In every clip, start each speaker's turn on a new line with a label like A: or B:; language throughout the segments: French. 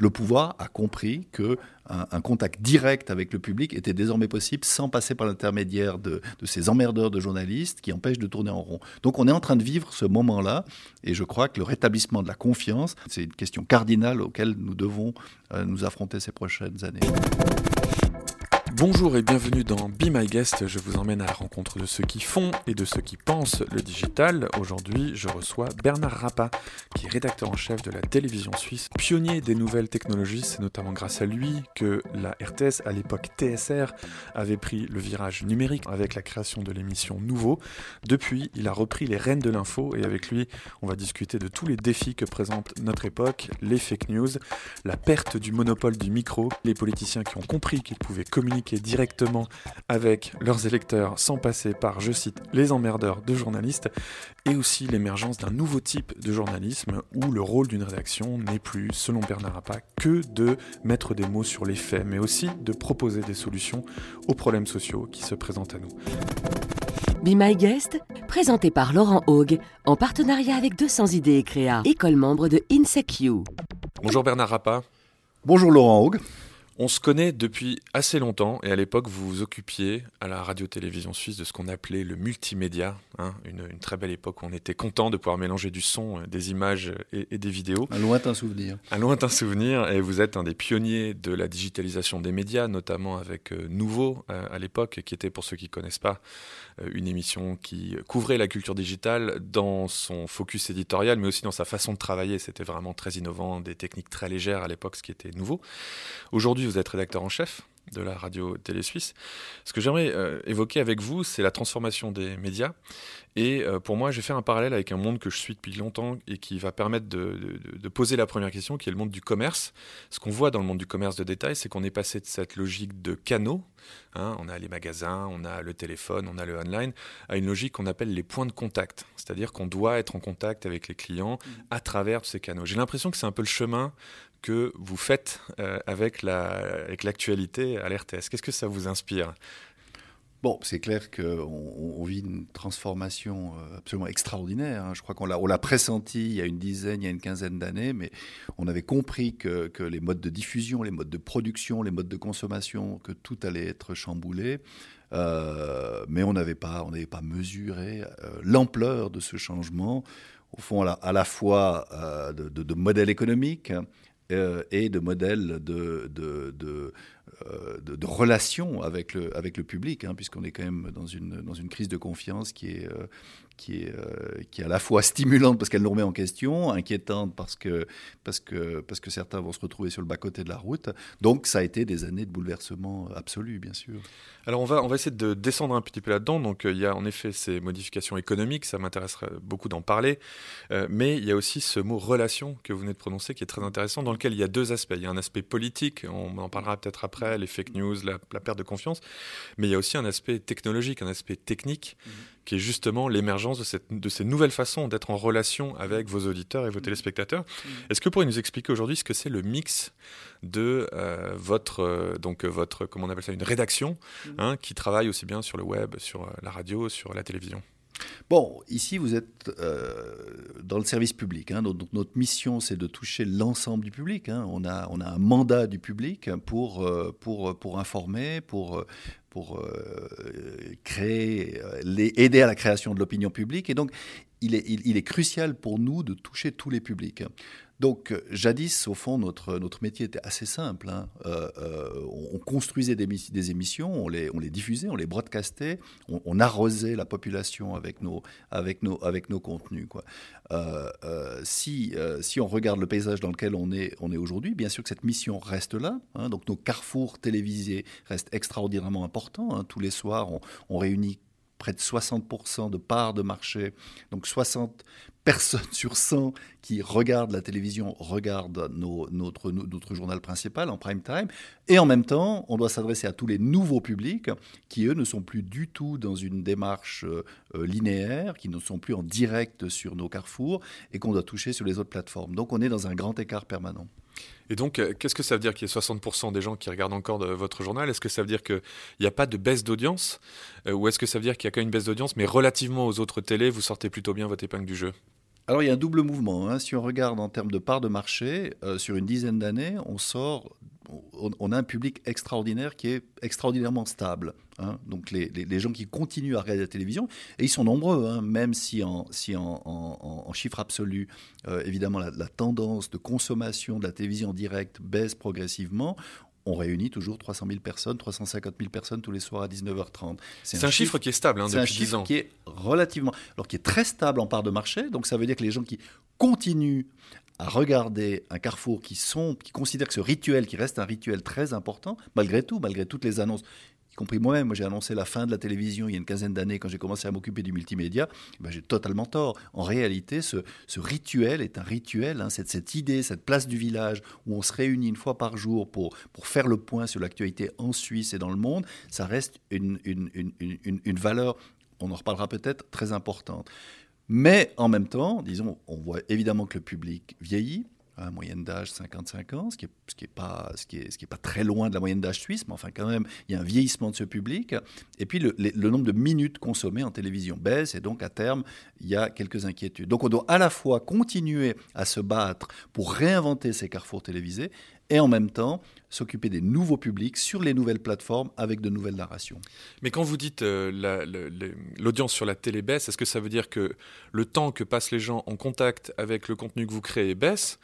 A: le pouvoir a compris que un, contact direct avec le public était désormais possible sans passer par l'intermédiaire de, ces emmerdeurs de journalistes qui empêchent de tourner en rond. Donc on est en train de vivre ce moment-là et je crois que le rétablissement de la confiance, c'est une question cardinale auquel nous devons euh, nous affronter ces prochaines années.
B: Bonjour et bienvenue dans Be My Guest. Je vous emmène à la rencontre de ceux qui font et de ceux qui pensent le digital. Aujourd'hui, je reçois Bernard Rappa, qui est rédacteur en chef de la télévision suisse, pionnier des nouvelles technologies. C'est notamment grâce à lui que la RTS, à l'époque TSR, avait pris le virage numérique avec la création de l'émission Nouveau. Depuis, il a repris les rênes de l'info et avec lui, on va discuter de tous les défis que présente notre époque, les fake news, la perte du monopole du micro, les politiciens qui ont compris qu'ils pouvaient communiquer directement avec leurs électeurs sans passer par, je cite, les emmerdeurs de journalistes, et aussi l'émergence d'un nouveau type de journalisme où le rôle d'une rédaction n'est plus, selon Bernard Rappa, que de mettre des mots sur les faits, mais aussi de proposer des solutions aux problèmes sociaux qui se présentent à nous.
C: Be My Guest, présenté par Laurent Haug, en partenariat avec 200 idées et créa, école membre de InSecU.
B: Bonjour Bernard Rappa.
A: Bonjour Laurent Haug.
B: On se connaît depuis assez longtemps et à l'époque vous vous occupiez à la radio-télévision suisse de ce qu'on appelait le multimédia, hein, une, très belle époque où on était content de pouvoir mélanger du son, euh, des images et, des vidéos.
A: Un lointain souvenir.
B: Un lointain souvenir et vous êtes un des pionniers de la digitalisation des médias, notamment avec euh, Nouveau euh, à l'époque, qui était pour ceux qui ne connaissent pas une émission qui couvrait la culture digitale dans son focus éditorial mais aussi dans sa façon de travailler. C'était vraiment très innovant, des techniques très légères à l'époque, ce qui était nouveau. Aujourd'hui vous êtes rédacteur en chef de la radio Télé Suisse. Ce que j'aimerais euh, évoquer avec vous, c'est la transformation des médias. Et euh, pour moi, je vais faire un parallèle avec un monde que je suis depuis longtemps et qui va permettre de, poser la première question, qui est le monde du commerce. Ce qu'on voit dans le monde du commerce de détail, c'est qu'on est passé de cette logique de canaux, hein, on a les magasins, on a le téléphone, on a le online, à une logique qu'on appelle les points de contact. C'est-à-dire qu'on doit être en contact avec les clients à travers ces canaux. J'ai l'impression que c'est un peu le chemin que vous faites euh, avec l'actualité la, avec à l'RTS. Qu'est-ce que ça vous inspire?
A: Bon, c'est clair qu'on on vit une transformation euh, absolument extraordinaire. Hein. Je crois qu'on l'a pressenti il y a une dizaine, il y a une quinzaine d'années, mais on avait compris que, que, les modes de diffusion, les modes de production, les modes de consommation, que tout allait être chamboulé. Euh, mais on n'avait pas, pas mesuré l'ampleur de ce changement, au fond, à la, fois de modèle économique, euh, et de modèles de, de, de, euh, de, relations avec le, avec le public, hein, puisqu'on est quand même dans une, dans une crise de confiance qui est, euh, qui est, euh, qui est à la fois stimulante parce qu'elle nous remet en question, inquiétante parce que, parce, que, parce que certains vont se retrouver sur le bas-côté de la route. Donc ça a été des années de bouleversement absolu, bien sûr.
B: Alors on va, on va essayer de descendre un petit peu là-dedans. Donc il y a en effet ces modifications économiques, ça m'intéresserait beaucoup d'en parler. Euh, mais il y a aussi ce mot relation que vous venez de prononcer qui est très intéressant, dans lequel il y a deux aspects. Il y a un aspect politique, on en parlera peut-être après, les fake news, la, perte de confiance. Mais il y a aussi un aspect technologique, un aspect technique. Mmh qui est justement l'émergence de, cette, de ces nouvelles façons d'être en relation avec vos auditeurs et vos téléspectateurs. Mm. Est-ce que vous pourriez nous expliquer aujourd'hui ce que c'est le mix de euh, votre, euh, donc, votre, comment on appelle ça, une rédaction mm. hein, qui travaille aussi bien sur le web, sur euh, la radio, sur la télévision?
A: Bon, ici, vous êtes dans le service public. Hein, donc, notre mission, c'est de toucher l'ensemble du public. Hein. On, a, un mandat du public pour, pour informer, pour euh, créer, euh, aider à la création de l'opinion publique. Et donc, il, est, crucial pour nous de toucher tous les publics. Donc, jadis, au fond, notre, notre métier était assez simple. Hein. Euh, on construisait des, émissions, on les, on les diffusait, on les broadcastait, on, arrosait la population avec nos, avec nos, avec nos contenus. Euh, euh, si, euh, si on regarde le paysage dans lequel on est, on est aujourd'hui, bien sûr que cette mission reste là. Hein. donc nos carrefours télévisés restent extraordinairement importants. Hein. tous les soirs, on réunit près de 60% de parts de marché. Donc 60 personnes sur 100 qui regardent la télévision regardent notre, journal principal en prime time. Et en même temps, on doit s'adresser à tous les nouveaux publics qui, eux, ne sont plus du tout dans une démarche euh, linéaire, qui ne sont plus en direct sur nos carrefours et qu'on doit toucher sur les autres plateformes. Donc on est dans un grand écart permanent.
B: Et donc, euh, qu'est-ce que ça veut dire qu'il y ait 60% des gens qui regardent encore votre journal? Est-ce que ça veut dire qu'il n'y a pas de baisse d'audience? Euh, Ou est-ce que ça veut dire qu'il y a quand même une baisse d'audience, mais relativement aux autres télés, vous sortez plutôt bien votre épingle du jeu?
A: Alors il y a un double mouvement. Hein. Si on regarde en termes de part de marché, euh, sur une dizaine d'années, on sort, on, a un public extraordinaire qui est extraordinairement stable. Hein. Donc les, gens qui continuent à regarder la télévision, et ils sont nombreux, hein, même si en, si en, chiffre absolu, euh, évidemment la, la, tendance de consommation de la télévision en direct baisse progressivement, on réunit toujours 300 000 personnes, 350 000 personnes tous les soirs à 19h30.
B: C'est un, chiffre, qui est stable hein, depuis
A: un chiffre qui est relativement, alors qui est très stable en part de marché. Donc ça veut dire que les gens qui continuent à regarder un carrefour qui sont, qui considèrent que ce rituel, qui reste un rituel très important, malgré tout, malgré toutes les annonces compris moi-même. Moi, j'ai annoncé la fin de la télévision il y a une quinzaine d'années quand j'ai commencé à m'occuper du multimédia. Eh ben, j'ai totalement tort. En réalité, ce, rituel est un rituel. Hein, cette, cette, idée, cette place du village où on se réunit une fois par jour pour, pour faire le point sur l'actualité en Suisse et dans le monde, ça reste une, une, une, une valeur, on en reparlera peut-être, très importante. Mais en même temps, disons, on voit évidemment que le public vieillit moyenne d'âge 55 ans, ce qui n'est ce qui pas, ce qui est, ce qui est pas très loin de la moyenne d'âge suisse, mais enfin quand même, il y a un vieillissement de ce public. Et puis le, nombre de minutes consommées en télévision baisse, et donc à terme, il y a quelques inquiétudes. Donc on doit à la fois continuer à se battre pour réinventer ces carrefours télévisés, et en même temps s'occuper des nouveaux publics sur les nouvelles plateformes avec de nouvelles narrations.
B: Mais quand vous dites euh, l'audience sur la télé baisse, est-ce que ça veut dire que le temps que passent les gens en contact avec le contenu que vous créez baisse?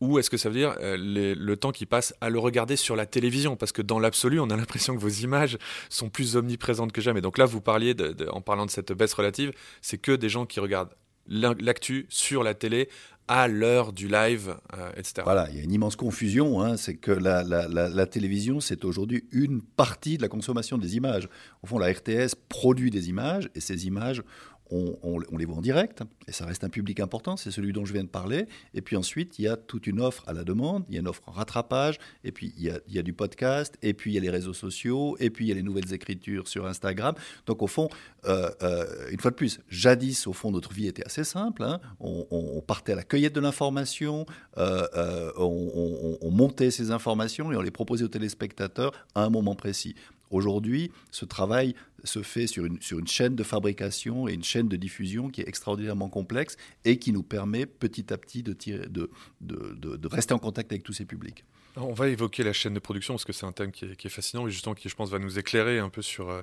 B: Ou est-ce que ça veut dire euh, le temps qu'ils passent à le regarder sur la télévision? Parce que dans l'absolu, on a l'impression que vos images sont plus omniprésentes que jamais. Donc là, vous parliez, en parlant de cette baisse relative, c'est que des gens qui regardent l'actu sur la télé à l'heure du live, euh, etc.
A: Voilà, il y a une immense confusion. Hein, c'est que la, la télévision, c'est aujourd'hui une partie de la consommation des images. Au fond, la RTS produit des images et ces images, on, les voit en direct, et ça reste un public important, c'est celui dont je viens de parler. Et puis ensuite, il y a toute une offre à la demande, il y a une offre en rattrapage, et puis il y a, du podcast, et puis il y a les réseaux sociaux, et puis il y a les nouvelles écritures sur Instagram. Donc au fond, euh, euh, une fois de plus, jadis, au fond, notre vie était assez simple. Hein. On, partait à la cueillette de l'information, euh, on montait ces informations et on les proposait aux téléspectateurs à un moment précis. Aujourd'hui, ce travail se fait sur une, chaîne de fabrication et une chaîne de diffusion qui est extraordinairement complexe et qui nous permet petit à petit de rester en contact avec tous ces publics.
B: On va évoquer la chaîne de production parce que c'est un thème qui est, fascinant et justement qui, je pense, va nous éclairer un peu sur euh,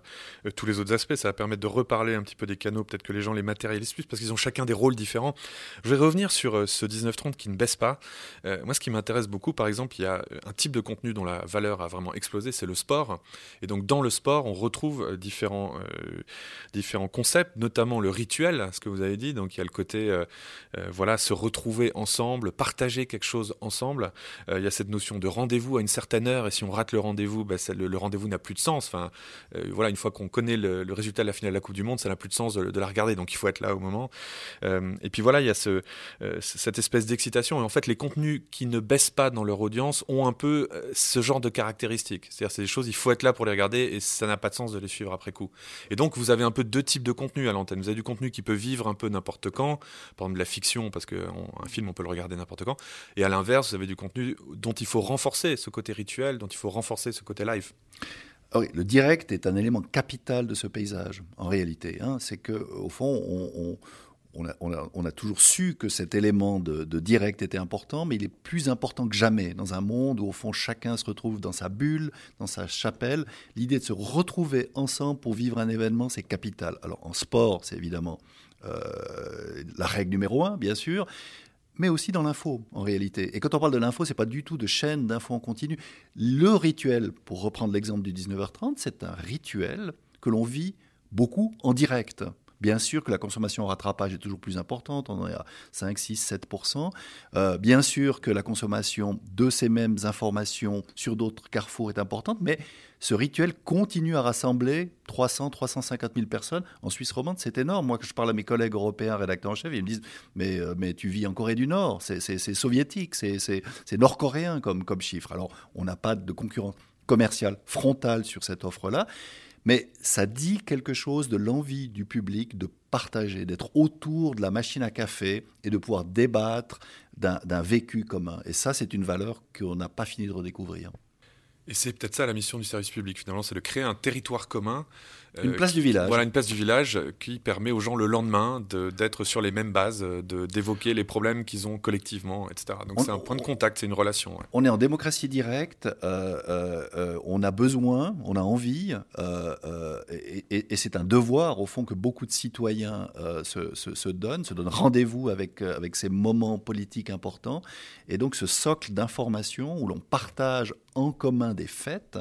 B: tous les autres aspects. Ça va permettre de reparler un petit peu des canaux, peut-être que les gens les matérialisent plus parce qu'ils ont chacun des rôles différents. Je vais revenir sur euh, ce 1930 qui ne baisse pas. Euh, moi, ce qui m'intéresse beaucoup, par exemple, il y a un type de contenu dont la valeur a vraiment explosé, c'est le sport. Et donc, dans le sport, on retrouve différents, différents concepts, notamment le rituel, ce que vous avez dit. Donc, il y a le côté, voilà, se retrouver ensemble, partager quelque chose ensemble. il y a cette notion de de rendez-vous à une certaine heure et si on rate le rendez-vous, bah, le, rendez-vous n'a plus de sens. Enfin, euh, voilà, une fois qu'on connaît le, résultat de la finale de la Coupe du Monde, ça n'a plus de sens de, la regarder. Donc il faut être là au moment. Euh, et puis voilà, il y a euh, cette espèce d'excitation. Et en fait, les contenus qui ne baissent pas dans leur audience ont un peu ce genre de caractéristiques. C'est-à-dire, c'est des choses, il faut être là pour les regarder et ça n'a pas de sens de les suivre après coup. Et donc, vous avez un peu deux types de contenus à l'antenne. Vous avez du contenu qui peut vivre un peu n'importe quand, par exemple de la fiction, parce qu'un film, on peut le regarder n'importe quand. Et à l'inverse, vous avez du contenu dont il faut renforcer ce côté rituel, dont il faut renforcer ce côté live.
A: Ah le direct est un élément capital de ce paysage, en réalité. Hein. C'est qu'au fond, on, a, toujours su que cet élément de, direct était important, mais il est plus important que jamais dans un monde où, au fond, chacun se retrouve dans sa bulle, dans sa chapelle. L'idée de se retrouver ensemble pour vivre un événement, c'est capital. Alors, en sport, c'est évidemment euh, la règle numéro un, bien sûr mais aussi dans l'info en réalité. Et quand on parle de l'info, c'est pas du tout de chaîne d'info en continu. Le rituel, pour reprendre l'exemple du 19h30, c'est un rituel que l'on vit beaucoup en direct. Bien sûr que la consommation en rattrapage est toujours plus importante, on est à 5, 6, 7% Bien sûr que la consommation de ces mêmes informations sur d'autres carrefours est importante, mais ce rituel continue à rassembler 300, 350 000 personnes. En Suisse romande, c'est énorme. Moi, quand je parle à mes collègues européens, rédacteurs en chef, ils me disent Mais, euh, mais tu vis en Corée du Nord, c'est soviétique, c'est nord-coréen comme, comme chiffre. Alors, on n'a pas de concurrence commerciale frontale sur cette offre-là. Mais ça dit quelque chose de l'envie du public de partager, d'être autour de la machine à café et de pouvoir débattre d'un vécu commun. Et ça, c'est une valeur qu'on n'a pas fini de redécouvrir.
B: Et c'est peut-être ça la mission du service public, finalement, c'est de créer un territoire commun.
A: Une place du village.
B: Voilà, une place du village qui permet aux gens le lendemain d'être sur les mêmes bases, d'évoquer les problèmes qu'ils ont collectivement, etc. Donc c'est un point de contact, c'est une relation.
A: On est en démocratie directe, on a besoin, on a envie, et, et c'est un devoir, au fond, que beaucoup de citoyens se, se, se, donnent, se donnent rendez-vous avec, avec ces moments politiques importants. Et donc ce socle d'information où l'on partage en commun des faits,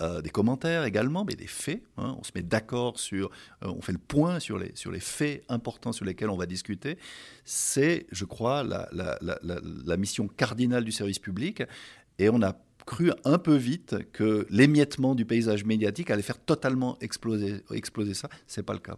A: euh, des commentaires également, mais des faits. Hein. on se met d'accord sur, euh, on fait le point sur les, sur les faits importants sur lesquels on va discuter. C'est, je crois, la, mission cardinale du service public. Et on a cru un peu vite que l'émiettement du paysage médiatique allait faire totalement exploser, exploser ça. Ce n'est pas le cas.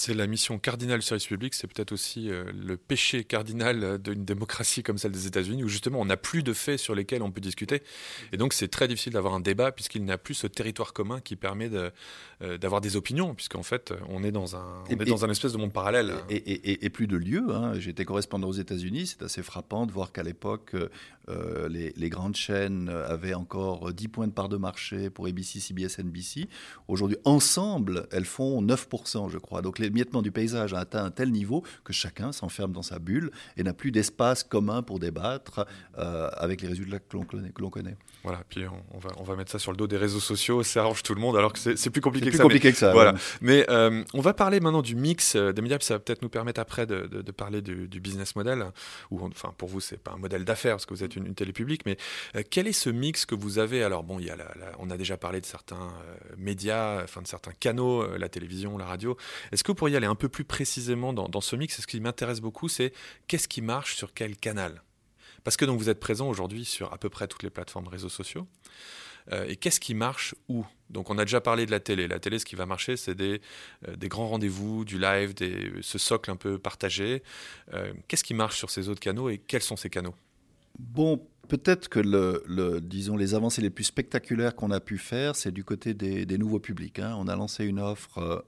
B: C'est la mission cardinale du service public, c'est peut-être aussi euh, le péché cardinal d'une démocratie comme celle des États-Unis, où justement on n'a plus de faits sur lesquels on peut discuter. Et donc c'est très difficile d'avoir un débat, puisqu'il n'y a plus ce territoire commun qui permet euh, d'avoir des opinions, puisqu'en fait on est dans un, on est dans un espèce de monde parallèle.
A: Et, et plus de lieux. Hein. J'étais correspondant aux États-Unis, c'est assez frappant de voir qu'à l'époque, euh, les, les, grandes chaînes avaient encore 10 points de part de marché pour ABC, CBS, NBC. Aujourd'hui, ensemble, elles font 9%, je crois. Donc l'émiettement du paysage a atteint un tel niveau que chacun s'enferme dans sa bulle et n'a plus d'espace commun pour débattre euh, avec les résultats que l'on connaît,
B: Voilà, puis on, va, on va mettre ça sur le dos des réseaux sociaux, ça arrange tout le monde, alors que c'est plus compliqué,
A: que, plus ça, compliqué que ça.
B: Voilà. Mais euh, on va parler maintenant du mix euh, des médias, puis ça va peut-être nous permettre après de, de, parler du, business model, ou enfin pour vous, c'est pas un modèle d'affaires parce que vous êtes une, télé publique, mais quel est ce mix que vous avez? Alors bon, il y a on a déjà parlé de certains médias, enfin de certains canaux, la télévision, la radio. Est-ce que vous pourriez aller un peu plus précisément dans, ce mix, ce qui m'intéresse beaucoup, c'est qu'est-ce qui marche sur quel canal? Parce que donc vous êtes présent aujourd'hui sur à peu près toutes les plateformes réseaux sociaux. Euh, et qu'est-ce qui marche où? Donc on a déjà parlé de la télé. La télé, ce qui va marcher, c'est des, euh, grands rendez-vous, du live, ce socle un peu partagé. Euh, qu'est-ce qui marche sur ces autres canaux et quels sont ces canaux?
A: Bon, peut-être que disons, les avancées les plus spectaculaires qu'on a pu faire, c'est du côté des, nouveaux publics. Hein. On a lancé une offre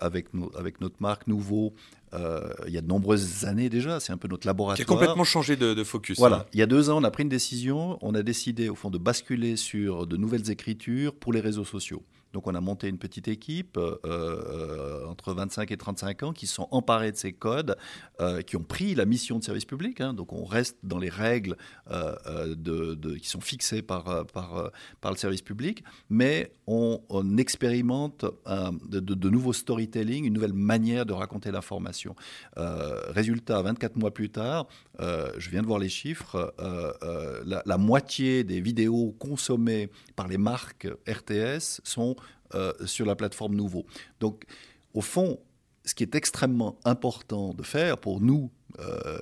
A: avec, avec notre marque Nouveau euh, il y a de nombreuses années déjà, c'est un peu notre laboratoire.
B: Qui a complètement changé de, focus.
A: Voilà, hein. il y a deux ans, on a pris une décision, on a décidé au fond de basculer sur de nouvelles écritures pour les réseaux sociaux. Donc on a monté une petite équipe euh, euh, entre 25 et 35 ans qui sont emparés de ces codes, euh, qui ont pris la mission de service public. Hein. donc on reste dans les règles qui sont fixées par, par, par le service public, mais on, expérimente de, nouveaux storytelling, une nouvelle manière de raconter l'information. résultat, 24 mois plus tard, je viens de voir les chiffres, la moitié des vidéos consommées par les marques RTS sont euh, sur la plateforme Nouveau. Donc, au fond, ce qui est extrêmement important de faire pour nous, euh,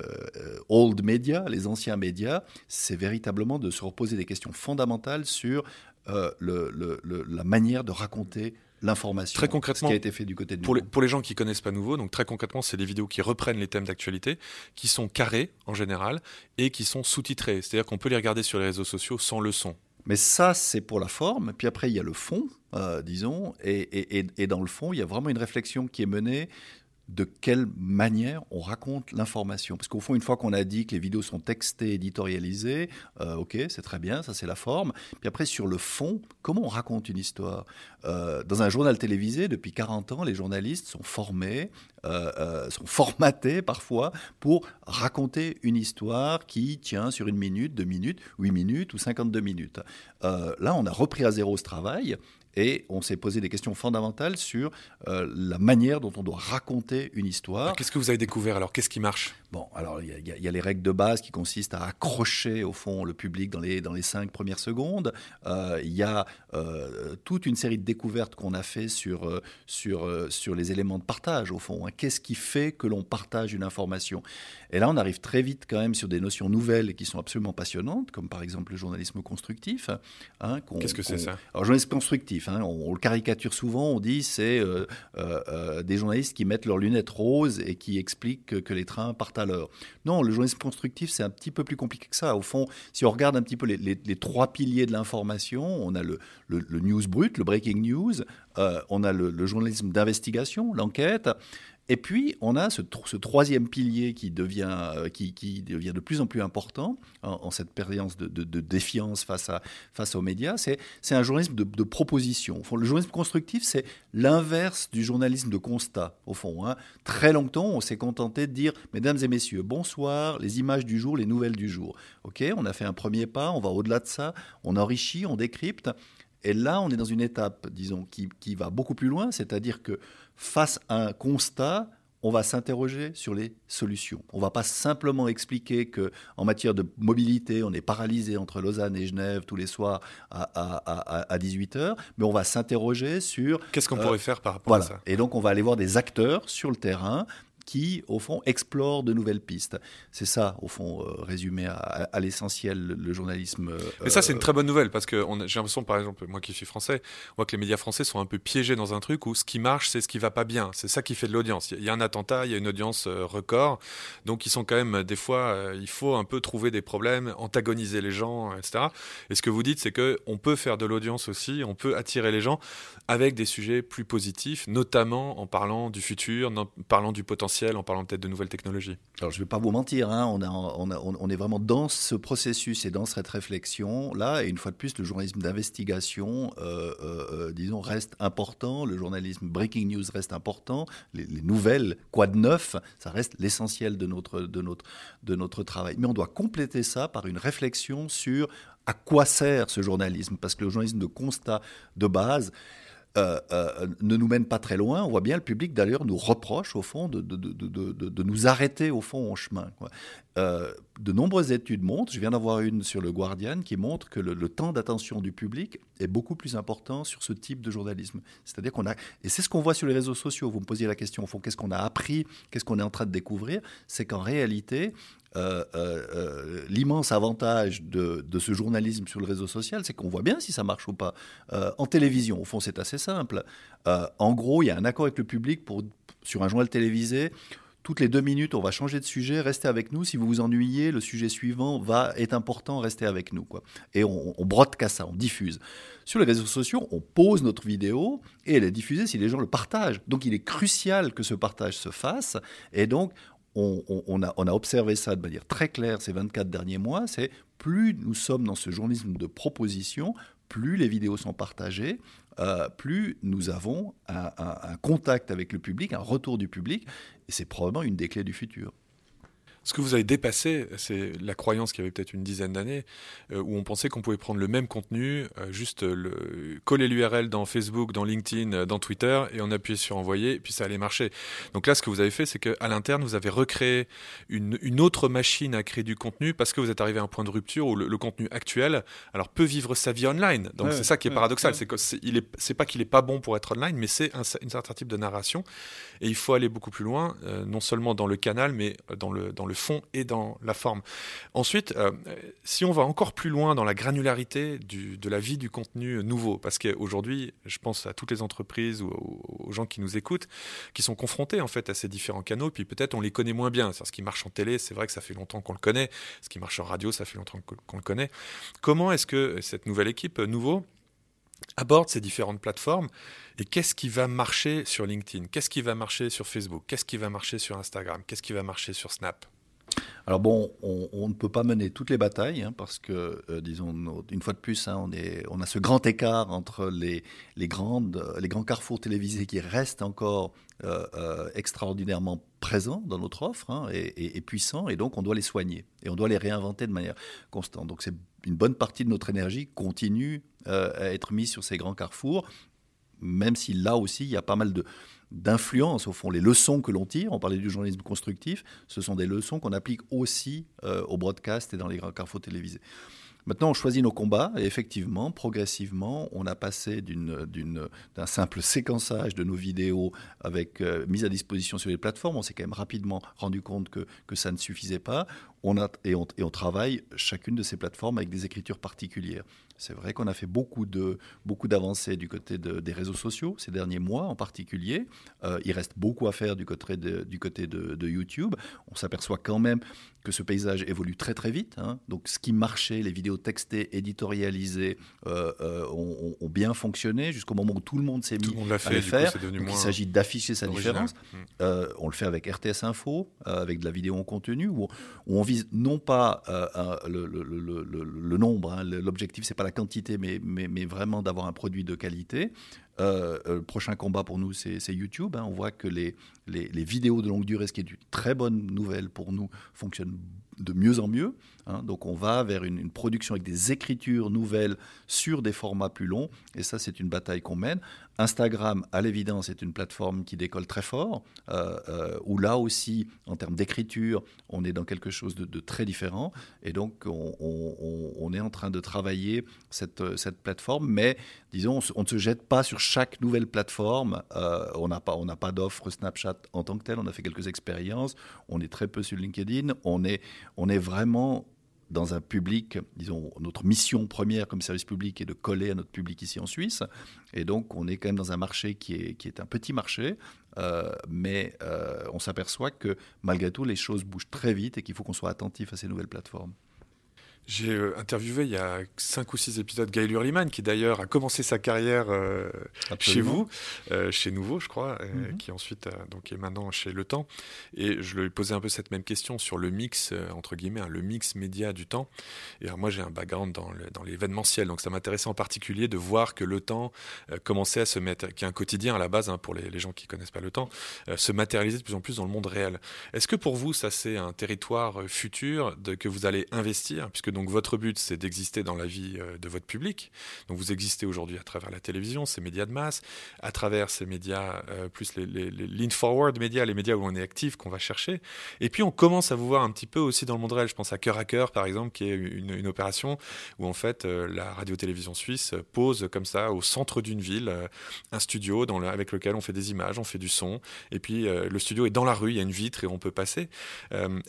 A: old media, les anciens médias, c'est véritablement de se reposer des questions fondamentales sur euh, la manière de raconter l'information.
B: Très concrètement,
A: ce qui a été fait du côté de
B: pour les, pour les gens qui connaissent pas Nouveau, donc très concrètement, c'est des vidéos qui reprennent les thèmes d'actualité, qui sont carrées en général et qui sont sous-titrées. C'est-à-dire qu'on peut les regarder sur les réseaux sociaux sans le son.
A: Mais ça, c'est pour la forme. Puis après, il y a le fond, euh, disons. Et, dans le fond, il y a vraiment une réflexion qui est menée de quelle manière on raconte l'information. Parce qu'au fond, une fois qu'on a dit que les vidéos sont textées, éditorialisées, euh, ok, c'est très bien, ça c'est la forme. Puis après, sur le fond, comment on raconte une histoire? Euh, Dans un journal télévisé, depuis 40 ans, les journalistes sont formés, euh, sont formatés parfois pour raconter une histoire qui tient sur une minute, deux minutes, huit minutes ou 52 minutes. là, on a repris à zéro ce travail et on s'est posé des questions fondamentales sur euh, la manière dont on doit raconter une histoire.
B: Qu'est-ce que vous avez découvert alors? Qu'est-ce qui marche?
A: Bon, alors il y, a les règles de base qui consistent à accrocher au fond le public dans les, dans les cinq premières secondes. Euh, il y a euh, toute une série de découvertes qu'on a fait sur, sur, sur les éléments de partage au fond. Hein. Qu'est-ce qui fait que l'on partage une information? Et là, on arrive très vite quand même sur des notions nouvelles qui sont absolument passionnantes, comme par exemple le journalisme constructif.
B: Hein, Qu'est-ce que c'est ça?
A: Alors, journalisme constructif, hein, on, le caricature souvent, on dit c'est des journalistes qui mettent leurs lunettes roses et qui expliquent que, que les trains partent non, le journalisme constructif, c'est un petit peu plus compliqué que ça. Au fond, si on regarde un petit peu les, trois piliers de l'information, on a le, news brut, le breaking news, euh, on a le, journalisme d'investigation, l'enquête, Et puis, on a ce, troisième pilier qui devient, qui, devient de plus en plus important en, cette période de, défiance face, à, face aux médias. C'est un journalisme de, proposition. Le journalisme constructif, c'est l'inverse du journalisme de constat, au fond. Hein. Très longtemps, on s'est contenté de dire, mesdames et messieurs, bonsoir, les images du jour, les nouvelles du jour. OK, on a fait un premier pas, on va au-delà de ça, on enrichit, on décrypte. Et là, on est dans une étape, disons, qui, qui va beaucoup plus loin, c'est-à-dire que face à un constat, on va s'interroger sur les solutions. On ne va pas simplement expliquer que en matière de mobilité, on est paralysé entre Lausanne et Genève tous les soirs à, 18h, mais on va s'interroger sur...
B: Qu'est-ce qu'on pourrait euh, faire par rapport
A: à
B: ça?
A: Et donc on va aller voir des acteurs sur le terrain qui, au fond, explore de nouvelles pistes. C'est ça, au fond, euh, résumé à, l'essentiel, le, journalisme. Euh,
B: Mais ça, c'est une très bonne nouvelle, parce que j'ai l'impression, par exemple, moi qui suis français, on voit que les médias français sont un peu piégés dans un truc où ce qui marche, c'est ce qui va pas bien. C'est ça qui fait de l'audience. Il y a un attentat, il y a une audience euh, record, donc ils sont quand même, des fois, il faut un peu trouver des problèmes, antagoniser les gens, etc. Et ce que vous dites, c'est qu'on peut faire de l'audience aussi, on peut attirer les gens avec des sujets plus positifs, notamment en parlant du futur, en parlant du potentiel en parlant peut-être de nouvelles technologies
A: Alors je ne vais pas vous mentir, hein, on, est vraiment dans ce processus et dans cette réflexion-là, et une fois de plus, le journalisme d'investigation, euh, euh, euh, disons, reste important, le journalisme breaking news reste important, les, nouvelles, quoi de neuf, ça reste l'essentiel de notre travail. Mais on doit compléter ça par une réflexion sur à quoi sert ce journalisme, parce que le journalisme de constat de base, euh, euh, ne nous mène pas très loin. On voit bien le public d'ailleurs nous reproche au fond de, nous arrêter au fond en chemin. Euh, de nombreuses études montrent, je viens d'avoir une sur le Guardian qui montre que le, temps d'attention du public est beaucoup plus important sur ce type de journalisme. C'est-à-dire qu'on a, et c'est ce qu'on voit sur les réseaux sociaux. Vous me posiez la question au fond, qu'est-ce qu'on a appris, qu'est-ce qu'on est en train de découvrir, c'est qu'en réalité, euh, euh, l'immense avantage de, ce journalisme sur le réseau social, c'est qu'on voit bien si ça marche ou pas. en télévision, au fond, c'est assez simple. en gros, il y a un accord avec le public pour, sur un journal télévisé. Toutes les deux minutes, on va changer de sujet, restez avec nous. Si vous vous ennuyez, le sujet suivant va, est important, restez avec nous. Quoi. Et on, on qu'à ça, on diffuse. Sur les réseaux sociaux, on pose notre vidéo et elle est diffusée si les gens le partagent. Donc il est crucial que ce partage se fasse. Et donc on, a, observé ça de manière très claire ces 24 derniers mois, c'est plus nous sommes dans ce journalisme de proposition, plus les vidéos sont partagées, euh, plus nous avons un, contact avec le public, un retour du public, et c'est probablement une des clés du futur.
B: Ce que vous avez dépassé, c'est la croyance qu'il y avait peut-être une dizaine d'années, euh, où on pensait qu'on pouvait prendre le même contenu, euh, juste le, coller l'URL dans Facebook, dans LinkedIn, euh, dans Twitter, et on appuyait sur envoyer, et puis ça allait marcher. Donc là, ce que vous avez fait, c'est qu'à l'interne, vous avez recréé une, une, autre machine à créer du contenu, parce que vous êtes arrivé à un point de rupture où le, contenu actuel, alors peut vivre sa vie online. Donc c'est ça qui est paradoxal, c'est que c'est pas qu'il est pas bon pour être online, mais c'est un, certain type de narration, et il faut aller beaucoup plus loin, non seulement dans le canal, mais dans le, dans le fond et dans la forme. Ensuite, euh, si on va encore plus loin dans la granularité de la vie du contenu nouveau, parce qu'aujourd'hui, je pense à toutes les entreprises ou aux, gens qui nous écoutent, qui sont confrontés en fait à ces différents canaux, puis peut-être on les connaît moins bien. Ce qui marche en télé, c'est vrai que ça fait longtemps qu'on le connaît. Ce qui marche en radio, ça fait longtemps qu'on le connaît. Comment est-ce que cette nouvelle équipe, nouveau, aborde ces différentes plateformes et qu'est-ce qui va marcher sur LinkedIn, qu'est-ce qui va marcher sur Facebook, qu'est-ce qui va marcher sur Instagram, qu'est-ce qui va marcher sur Snap?
A: Alors bon, on, ne peut pas mener toutes les batailles, hein, parce que, euh, disons, une fois de plus, hein, on, a ce grand écart entre les, les, grandes, les grands carrefours télévisés qui restent encore euh, euh, extraordinairement présents dans notre offre hein, et, et, puissants, et donc on doit les soigner, et on doit les réinventer de manière constante. Donc c'est une bonne partie de notre énergie continue à être mise sur ces grands carrefours, même si là aussi, il y a pas mal de d'influence, au fond, les leçons que l'on tire, on parlait du journalisme constructif, ce sont des leçons qu'on applique aussi euh, au broadcast et dans les carrefours télévisés. Maintenant, on choisit nos combats et effectivement, progressivement, on a passé d'un simple séquençage de nos vidéos avec euh, mise à disposition sur les plateformes. On s'est quand même rapidement rendu compte que, que ça ne suffisait pas. On a, et, on, et on travaille chacune de ces plateformes avec des écritures particulières. C'est vrai qu'on a fait beaucoup de beaucoup d'avancées du côté des réseaux sociaux ces derniers mois en particulier. Euh, il reste beaucoup à faire du côté de, du côté de, YouTube. On s'aperçoit quand même que ce paysage évolue très très vite. Hein. Donc ce qui marchait, les vidéos textées, éditorialisées ont, bien fonctionné jusqu'au moment où tout le monde s'est mis à le faire. il s'agit d'afficher sa différence. Mm. on le fait avec RTS Info, avec de la vidéo en contenu, où, on vise non pas le, nombre, hein, l'objectif c'est pas la quantité, mais, mais, mais vraiment d'avoir un produit de qualité. Euh, euh, le prochain combat pour nous, c'est YouTube. Hein. On voit que les, les, les, vidéos de longue durée, ce qui est une très bonne nouvelle pour nous, fonctionnent de mieux en mieux. Hein. donc on va vers une, production avec des écritures nouvelles sur des formats plus longs. Et ça, c'est une bataille qu'on mène. Instagram, à l'évidence, est une plateforme qui décolle très fort, euh, euh, où là aussi, en termes d'écriture, on est dans quelque chose de, très différent. Et donc, on, est en train de travailler cette, cette plateforme, mais disons, on ne se jette pas sur chaque nouvelle plateforme. Euh, on n'a pas, pas d'offre Snapchat en tant que tel. On a fait quelques expériences. On est très peu sur LinkedIn. On est, on est vraiment dans un public, disons, notre mission première comme service public est de coller à notre public ici en Suisse. Et donc, on est quand même dans un marché qui est, qui est un petit marché, euh, mais euh, on s'aperçoit que malgré tout, les choses bougent très vite et qu'il faut qu'on soit attentif à ces nouvelles plateformes.
B: J'ai euh, interviewé il y a cinq ou six épisodes Gaël Hurliman, qui d'ailleurs a commencé sa carrière euh, chez vous, euh, chez Nouveau, je crois, mhm. qui ensuite donc est maintenant chez Le Temps. Et je lui ai posé un peu cette même question sur le mix, entre guillemets, hein, le mix média du temps. Et alors moi, j'ai un background dans, dans l'événementiel, donc ça m'intéressait en particulier de voir que Le Temps commençait à se mettre, qui est un quotidien à la base hein, pour les, les, gens qui connaissent pas Le Temps, se matérialiser de plus en plus dans le monde réel. Est-ce que pour vous, ça c'est un territoire futur de, que vous allez investir, puisque donc votre but, c'est d'exister dans la vie euh, de votre public. Donc vous existez aujourd'hui à travers la télévision, ces médias de masse, à travers ces médias, euh, plus les, les, lean forward médias, les médias où on est actif, qu'on va chercher. Et puis on commence à vous voir un petit peu aussi dans le monde réel. Je pense à Cœur à Cœur, par exemple, qui est une, opération où en fait euh, la radio-télévision suisse pose comme ça au centre d'une ville un studio avec lequel on fait des images, on fait du son. Et puis le studio est dans la rue, il y a une vitre et on peut passer.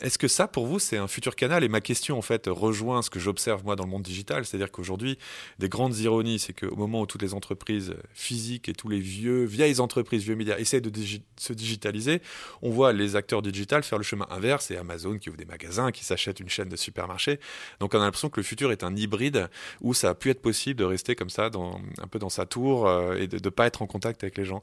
B: Est-ce que ça, pour vous, c'est un futur canal? Et ma question, en fait, rejoint ce que j'observe moi dans le monde digital, c'est-à-dire qu'aujourd'hui, des grandes ironies, c'est qu'au moment où toutes les entreprises physiques et tous les vieux, vieilles entreprises, vieux médias essaient de se digitaliser, on voit les acteurs digitales faire le chemin inverse et Amazon qui ouvre des magasins, qui s'achète une chaîne de supermarchés. Donc on a l'impression que le futur est un hybride où ça a pu être possible de rester comme ça, dans, un peu dans sa tour euh, et de ne pas être en contact avec les gens.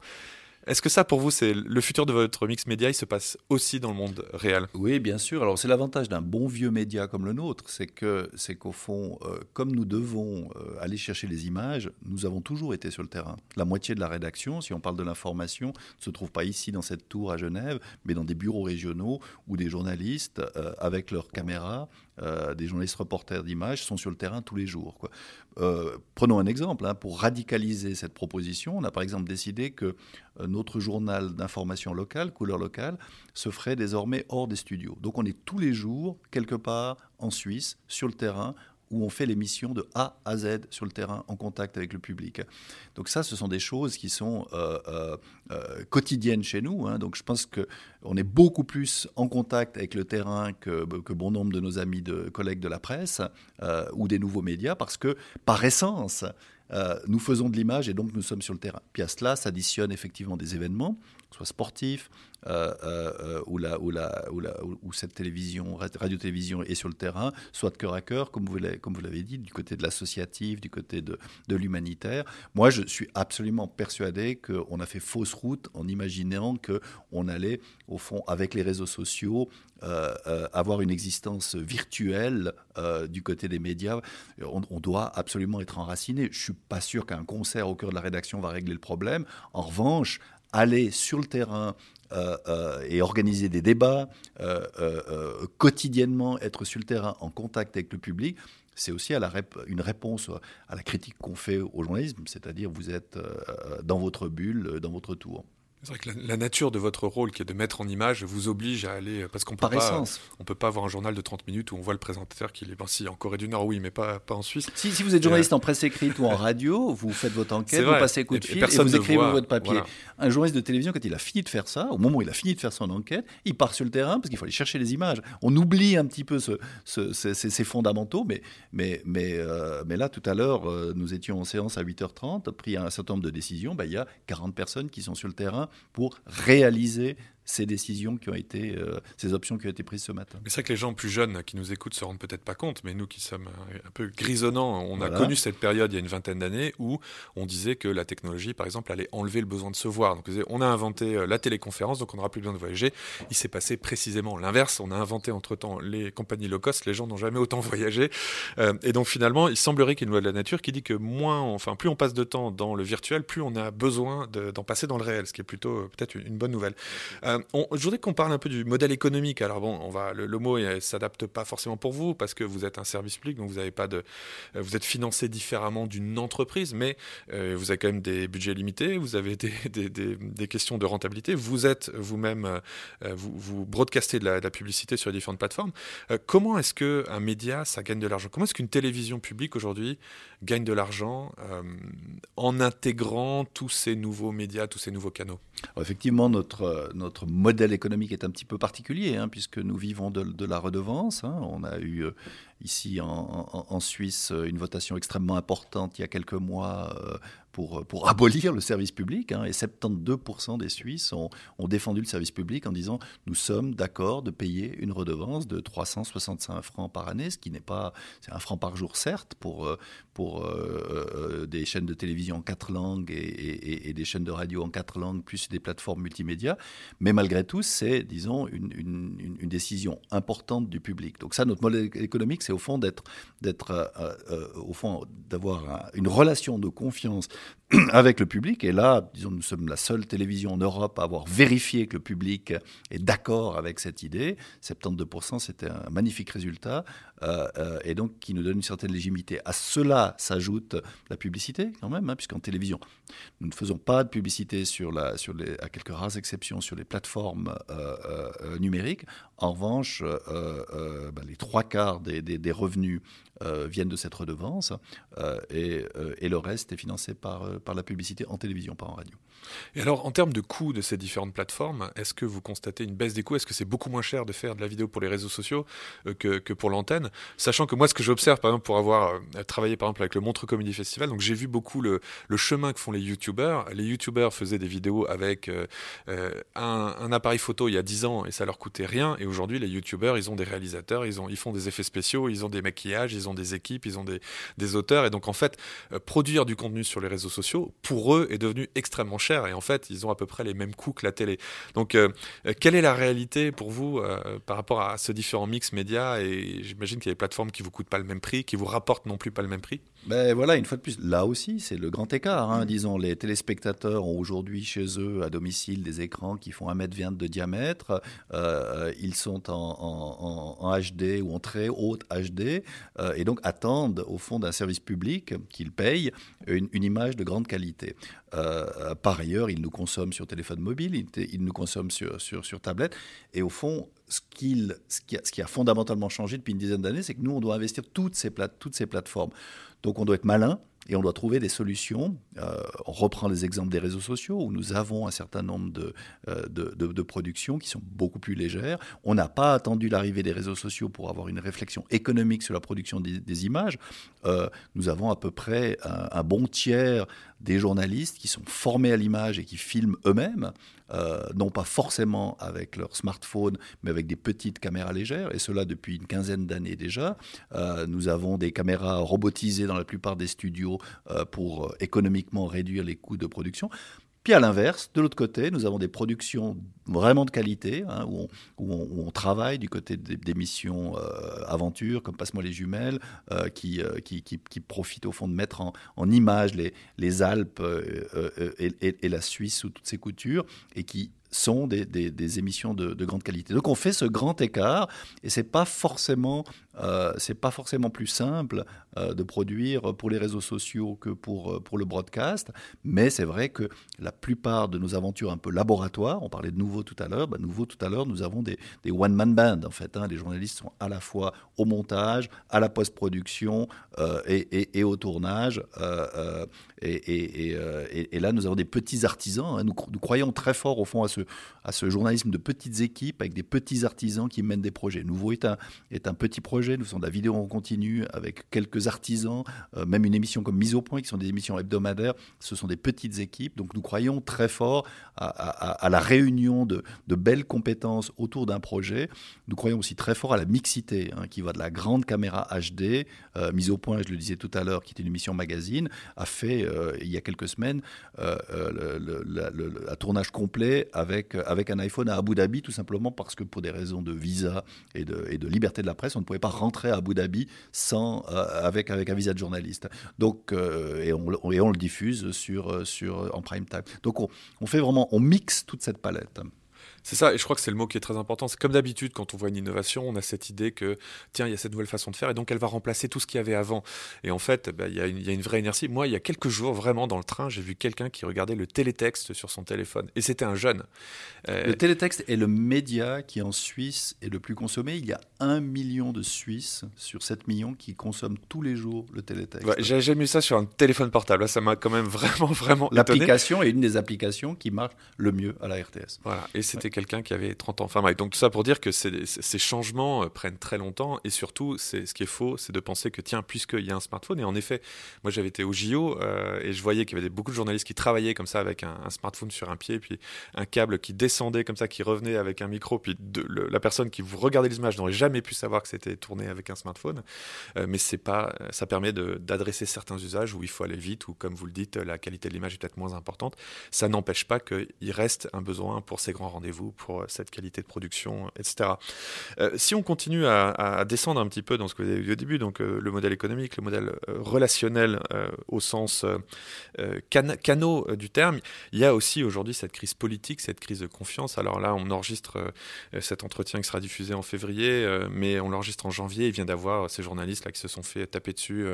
B: Est-ce que ça, pour vous, c'est le futur de votre mix média Il se passe aussi dans le monde réel?
A: Oui, bien sûr. Alors, c'est l'avantage d'un bon vieux média comme le nôtre, c'est que, c'est qu'au fond, euh, comme nous devons euh, aller chercher les images, nous avons toujours été sur le terrain. La moitié de la rédaction, si on parle de l'information, ne se trouve pas ici dans cette tour à Genève, mais dans des bureaux régionaux où des journalistes, euh, avec leurs caméras, des journalistes reporters d'images, sont sur le terrain tous les jours. Quoi. Euh, prenons un exemple, hein, pour radicaliser cette proposition, on a par exemple décidé que euh, notre journal d'information locale, couleur locale, se ferait désormais hors des studios. Donc on est tous les jours, quelque part en Suisse, sur le terrain, où on fait les missions de A à Z sur le terrain en contact avec le public. Donc ça, ce sont des choses qui sont euh, euh, euh, quotidiennes chez nous. Hein. Donc je pense qu'on est beaucoup plus en contact avec le terrain que, bon nombre de nos amis, de collègues de la presse ou des nouveaux médias, parce que par essence, nous faisons de l'image et donc nous sommes sur le terrain. Puis à cela s'additionnent effectivement des événements soit sportif, euh, euh, où, la, la, où, cette télévision, radio-télévision est sur le terrain, soit de cœur à cœur, comme vous l'avez dit, du côté de l'associatif, du côté de, de l'humanitaire. Moi, je suis absolument persuadé qu'on a fait fausse route en imaginant qu'on allait, au fond, avec les réseaux sociaux, euh, avoir une existence virtuelle du côté des médias. On, on, doit absolument être enraciné. Je suis pas sûr qu'un concert au cœur de la rédaction va régler le problème. En revanche, aller sur le terrain euh, euh, et organiser des débats, euh, quotidiennement être sur le terrain en contact avec le public, c'est aussi à une réponse à la critique qu'on fait au journalisme, c'est-à-dire vous êtes dans votre bulle, dans votre tour.
B: C'est vrai que la, nature de votre rôle, qui est de mettre en image, vous oblige à aller parce qu'on peut pas, on peut pas avoir un journal de 30 minutes où on voit le présentateur qui est ben, si en Corée du Nord, oui, mais pas pas en Suisse.
A: Si, si vous êtes journaliste en presse écrite ou en radio, vous faites votre enquête, vous passez coup de fil et, vous écrivez votre papier. Un journaliste de télévision, quand il a fini de faire ça, au moment où il a fini de faire son enquête, il part sur le terrain parce qu'il faut aller chercher les images. On oublie un petit peu ce, ces, fondamentaux, mais mais mais euh, mais là tout à l'heure, euh, nous étions en séance à 8h30, pris un certain nombre de décisions. Ben, il y a 40 personnes qui sont sur le terrain pour réaliser ces décisions qui ont été, euh, ces options qui ont été prises ce matin.
B: C'est vrai que les gens plus jeunes qui nous écoutent se rendent peut-être pas compte, mais nous qui sommes un peu grisonnants, on a connu cette période il y a une vingtaine d'années où on disait que la technologie, par exemple, allait enlever le besoin de se voir. Donc on a inventé euh, la téléconférence, donc on n'aura plus besoin de voyager. Il s'est passé précisément l'inverse. On a inventé entre-temps les compagnies low cost, les gens n'ont jamais autant voyagé. Euh, et donc finalement, il semblerait qu'il y ait une loi de la nature qui dit que moins, enfin plus on passe de temps dans le virtuel, plus on a besoin d'en passer dans le réel, ce qui est plutôt peut-être une bonne nouvelle. Euh, je voudrais qu'on parle un peu du modèle économique. Alors bon, on va, le, mot ne s'adapte pas forcément pour vous parce que vous êtes un service public, donc vous avez pas de, euh, vous êtes financé différemment d'une entreprise, mais euh, vous avez quand même des budgets limités, vous avez des, des, questions de rentabilité, vous êtes vous-même, vous, vous, broadcastez de la, publicité sur les différentes plateformes. comment est-ce qu'un média, ça gagne de l'argent? Comment est-ce qu'une télévision publique aujourd'hui gagne de l'argent en intégrant tous ces nouveaux médias, tous ces nouveaux canaux
A: Effectivement, notre, notre modèle économique est un petit peu particulier, hein, puisque nous vivons de, la redevance. Hein. On a eu euh, ici en, Suisse une votation extrêmement importante il y a quelques mois euh, pour, pour abolir le service public. Hein, et 72% des Suisses ont, défendu le service public en disant nous sommes d'accord de payer une redevance de 365 francs par année, ce qui n'est pas. C'est un franc par jour, certes, pour, euh, pour des chaînes de télévision en quatre langues et, des chaînes de radio en quatre langues, plus des plateformes multimédia. Mais malgré tout, c'est, disons, une, décision importante du public. Donc ça, notre modèle économique, c'est au fond d'être, d'être, euh, euh, au fond, d'avoir une relation de confiance avec le public. Et là, disons, nous sommes la seule télévision en Europe à avoir vérifié que le public est d'accord avec cette idée. 72%, c'était un magnifique résultat, euh, euh, et donc qui nous donne une certaine légitimité. À cela s'ajoute la publicité, quand même, hein, puisqu'en télévision, nous ne faisons pas de publicité sur la, sur les, à quelques rares exceptions, sur les plateformes euh, numériques. En revanche, bah, les trois quarts des, revenus viennent de cette redevance et, le reste est financé par, par la publicité en télévision, pas en radio.
B: Et alors, en termes de coûts de ces différentes plateformes, est-ce que vous constatez une baisse des coûts? Est-ce que c'est beaucoup moins cher de faire de la vidéo pour les réseaux sociaux que, que, pour l'antenne? Sachant que moi, ce que j'observe, par exemple, pour avoir travaillé par exemple avec le Montre Comedy Festival, donc j'ai vu beaucoup le, chemin que font les YouTubers. Les YouTubers faisaient des vidéos avec un, un, appareil photo il y a 10 ans et ça leur coûtait rien. Et aujourd'hui, les YouTubers, ils ont des réalisateurs, ils, ont, ils font des effets spéciaux, ils ont des maquillages, ils ont des équipes, ils ont des, auteurs. Et donc, en fait, euh, produire du contenu sur les réseaux sociaux, pour eux, est devenu extrêmement cher. Et en fait, ils ont à peu près les mêmes coûts que la télé. Donc, euh, euh, quelle est la réalité pour vous par rapport à ce différent mix média Et j'imagine qu'il y a des plateformes qui vous coûtent pas le même prix, qui vous rapportent non plus pas le même prix?
A: Ben voilà, une fois de plus, là aussi, c'est le grand écart. Hein. Disons, les téléspectateurs ont aujourd'hui chez eux, à domicile, des écrans qui font 1m20 de diamètre. ils sont en, en, en, HD ou en très haute HD. et donc, attendent au fond d'un service public qu'ils payent une, image de grande qualité. Euh, par ailleurs, ils nous consomment sur téléphone mobile, ils, nous consomment sur, sur, sur tablette. Et au fond, ce, qu'il, ce, qui a, ce, qui a, fondamentalement changé depuis une dizaine d'années, c'est que nous, on doit investir toutes ces, plate, toutes ces plateformes. Donc on doit être malin et on doit trouver des solutions. Euh, on reprend les exemples des réseaux sociaux où nous avons un certain nombre de, euh, de, de, productions qui sont beaucoup plus légères. On n'a pas attendu l'arrivée des réseaux sociaux pour avoir une réflexion économique sur la production des, images. Euh, nous avons à peu près un, bon tiers des journalistes qui sont formés à l'image et qui filment eux-mêmes. non pas forcément avec leur smartphone, mais avec des petites caméras légères, et cela depuis une quinzaine d'années déjà. nous avons des caméras robotisées dans la plupart des studios euh, pour euh, économiquement réduire les coûts de production. Puis à l'inverse, de l'autre côté, nous avons des productions vraiment de qualité, hein, où, on, travaille du côté des, missions euh, aventures, comme Passe-moi les jumelles, qui, qui, profitent au fond de mettre en, en image les, les Alpes et, et, la Suisse sous toutes ses coutures, et qui sont des, émissions de, de, grande qualité. Donc on fait ce grand écart et c'est pas euh, pas forcément plus simple euh, de produire pour les réseaux sociaux que pour euh, pour le broadcast, mais c'est vrai que la plupart de nos aventures un peu laboratoires, on parlait de nouveau tout à l'heure, bah, nouveau tout à l'heure, nous avons des, one man band en fait. Hein, les journalistes sont à la fois au montage, à la post-production et, au tournage. Et, et, là nous avons des petits artisans. Hein. nous, nous croyons très fort au fond à ce ce, à ce journalisme de petites équipes avec des petits artisans qui mènent des projets. Nouveau est un, un petit projet, nous faisons de la vidéo en continu avec quelques artisans, euh, même une émission comme Mise au point, qui sont des émissions hebdomadaires, ce sont des petites équipes, donc nous croyons très fort à, la réunion de, de, belles compétences autour d'un projet. Nous croyons aussi très fort à la mixité, hein, qui va de la grande caméra HD, euh, Mise au point, je le disais tout à l'heure, qui est une émission magazine, a fait euh, il y a quelques semaines le, un tournage complet avec, avec un iPhone à Abu Dhabi, tout simplement parce que pour des raisons de visa et de, et de liberté de la presse, on ne pouvait pas rentrer à Abu Dhabi sans, euh, avec, avec un visa de journaliste. Donc, euh, et, on, et on le diffuse sur, sur, en prime time. Donc on, on fait vraiment, on mixe toute cette palette.
B: C'est ça, et je crois que c'est le mot qui est très important. C'est comme d'habitude, quand on voit une innovation, on a cette idée que, tiens, il y a cette nouvelle façon de faire, et donc elle va remplacer tout ce qu'il y avait avant. Et en fait, bah, il, y a une, vraie inertie. Moi, il y a quelques jours, vraiment, dans le train, j'ai vu quelqu'un qui regardait le télétexte sur son téléphone. Et c'était un jeune.
A: Euh, le télétexte est le média qui, en Suisse, est le plus consommé. Il y a un million de Suisses sur 7 millions qui consomment tous les jours le télétexte.
B: j'ai jamais vu ça sur un téléphone portable. ça m'a quand même vraiment, vraiment.
A: L'application est une des applications qui marche le mieux à la RTS.
B: Voilà, et c'était quelqu'un qui avait 30 ans. Enfin, donc tout ça pour dire que ces changements euh, prennent très longtemps et surtout, c'est ce qui est faux, c'est de penser que tiens, puisqu'il y a un smartphone, et en effet, moi j'avais été au JO euh, et je voyais qu'il y avait beaucoup de journalistes qui travaillaient comme ça avec un, smartphone sur un pied, puis un câble qui descendait comme ça, qui revenait avec un micro, puis la personne qui vous regardait les images n'aurait jamais pu savoir que c'était tourné avec un smartphone. Euh, mais c'est pas, ça permet d'adresser certains usages où il faut aller vite, ou comme vous le dites, la qualité de l'image est peut-être moins importante. Ça n'empêche pas qu'il reste un besoin pour ces grands rendez-vous pour cette qualité de production, etc. Euh, si on continue à, descendre un petit peu dans ce que vous avez vu au début, donc euh, le modèle économique, le modèle euh, relationnel au sens canot du terme, il y a aussi aujourd'hui cette crise politique, cette crise de confiance. Alors là, on enregistre cet entretien qui sera diffusé en février, mais on l'enregistre en janvier. Il vient d'avoir ces journalistes là qui se sont fait taper dessus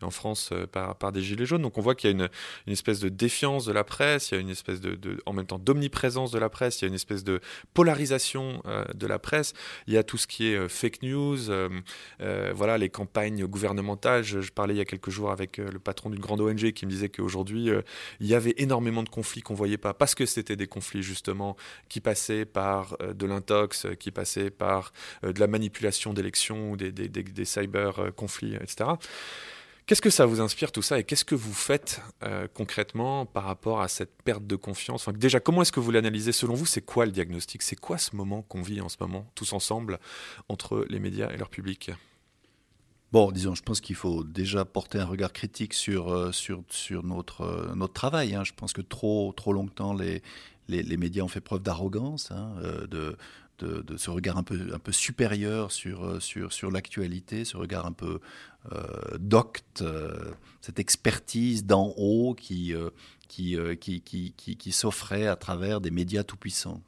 B: en France par, des gilets jaunes. Donc on voit qu'il y a une, une, espèce de défiance de la presse, il y a une espèce de, de en même temps d'omniprésence de la presse, il y a une espèce de polarisation euh, de la presse. Il y a tout ce qui est euh, fake news, euh, voilà, les campagnes gouvernementales. Je, parlais il y a quelques jours avec le patron d'une grande ONG qui me disait qu'aujourd'hui, il y avait énormément de conflits qu'on voyait pas parce que c'était des conflits justement qui passaient par de l'intox, qui passaient par de la manipulation d'élections, des, des cyber conflits, etc. Qu'est-ce que ça vous inspire tout ça et qu'est-ce que vous faites euh, concrètement par rapport à cette perte de confiance? Déjà, comment est-ce que vous l'analysez? Selon vous, c'est quoi le diagnostic? C'est quoi ce moment qu'on vit en ce moment, tous ensemble, entre les médias et leur public?
A: Bon, disons, je pense qu'il faut déjà porter un regard critique sur, euh, sur, sur notre, euh, notre travail. Hein. Je pense que trop, trop longtemps, les, les, médias ont fait preuve d'arrogance, hein, de, de, ce regard un peu, un supérieur sur, sur, sur l'actualité, ce regard un peu euh, docte, euh, cette expertise d'en haut qui, euh, qui, qui, qui, qui, s'offrait à travers des médias tout-puissants.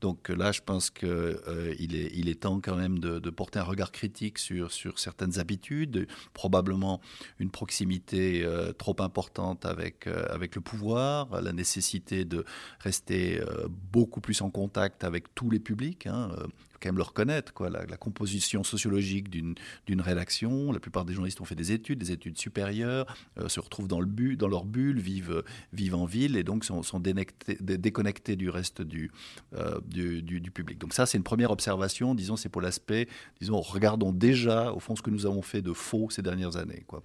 A: Donc là, je pense qu'il il est, il est temps quand même de, porter un regard critique sur, sur certaines habitudes, probablement une proximité trop importante avec, avec le pouvoir, la nécessité de rester beaucoup plus en contact avec tous les publics. Hein, quand même le reconnaître, quoi, la, composition sociologique d'une rédaction. La plupart des journalistes ont fait des études, des études supérieures, euh, se retrouvent dans, le dans leur bulle, vivent, vivent en ville et donc sont, sont déconnectés du reste du, euh, du, du, public. Donc ça, c'est une première observation, disons, c'est pour l'aspect, disons, regardons déjà, au fond, ce que nous avons fait de faux ces dernières années. Quoi.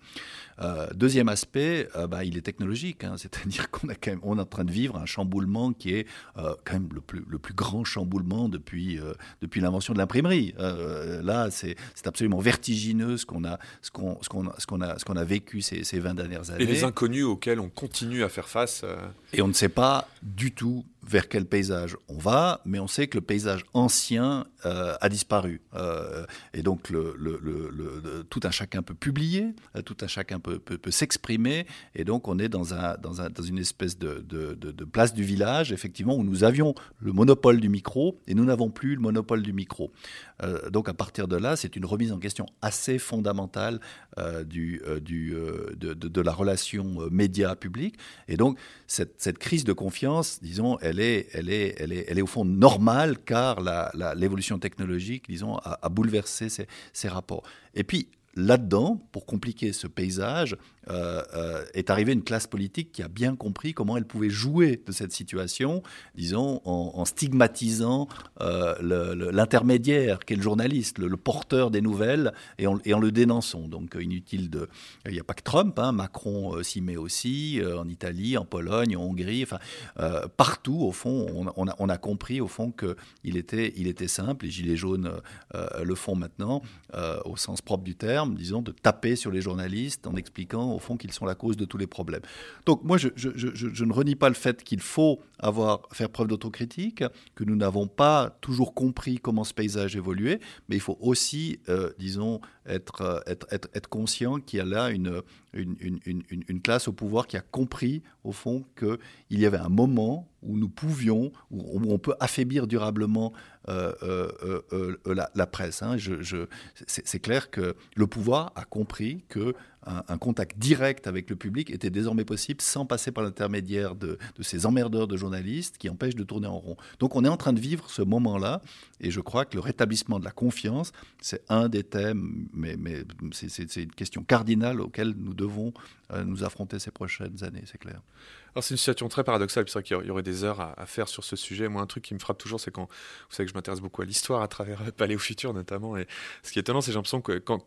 A: Euh, deuxième aspect, bah, il est technologique, hein, c'est-à-dire qu'on est en train de vivre un chamboulement qui est quand même le plus, le plus grand chamboulement depuis, depuis l'invention de l'imprimerie. Euh, là, c'est absolument vertigineux ce qu'on a, ce qu'on, a, ce qu'on a vécu ces, ces 20 dernières années.
B: Et les inconnus auxquels on continue à faire face. Euh.
A: Et on ne sait pas du tout vers quel paysage on va, mais on sait que le paysage ancien euh, a disparu. Euh, et donc tout un chacun peut publier, euh, tout un chacun peut, s'exprimer, et donc on est dans, un, dans, un, dans une espèce de, place du village, effectivement, où nous avions le monopole du micro, et nous n'avons plus le monopole du micro. donc à partir de là, c'est une remise en question assez fondamentale de, la relation média-public, et donc cette, cette crise de confiance, disons, elle est, elle est, elle est, elle est au fond normale car l'évolution technologique, disons, a, bouleversé ces, rapports. Et puis, là-dedans, pour compliquer ce paysage, euh, euh, est arrivée une classe politique qui a bien compris comment elle pouvait jouer de cette situation, disons, en, stigmatisant euh, l'intermédiaire qu'est le journaliste, le, porteur des nouvelles, et en, le dénonçant. Donc inutile de... Il n'y a pas que Trump, hein, Macron s'y met aussi, en Italie, en Pologne, en Hongrie, enfin, partout, au fond, on, a, on, a, compris, au fond, qu'il était, il était simple, les Gilets jaunes le font maintenant, au sens propre du terme, disons, de taper sur les journalistes en expliquant au fond qu'ils sont la cause de tous les problèmes. Donc moi, je, ne renie pas le fait qu'il faut avoir, faire preuve d'autocritique, que nous n'avons pas toujours compris comment ce paysage évoluait, mais il faut aussi, euh, disons, être, euh, être, être, être conscient qu'il y a là une, une, une, une, classe au pouvoir qui a compris, au fond, qu'il y avait un moment où nous pouvions, où on peut affaiblir durablement euh, euh, la, presse. Hein. Je, c'est clair que le pouvoir a compris que un, contact direct avec le public était désormais possible sans passer par l'intermédiaire de, ces emmerdeurs de journalistes qui empêchent de tourner en rond. Donc on est en train de vivre ce moment-là et je crois que le rétablissement de la confiance, c'est un des thèmes, mais, c'est une question cardinale auquel nous devons euh, nous affronter ces prochaines années, c'est clair.
B: Alors c'est une situation très paradoxale, c'est vrai qu'il y aurait des heures à, faire sur ce sujet. Moi, un truc qui me frappe toujours, c'est quand, vous savez que je m'intéresse beaucoup à l'histoire à travers Palais au futur notamment, et ce qui est étonnant, c'est j'ai l'impression que quand,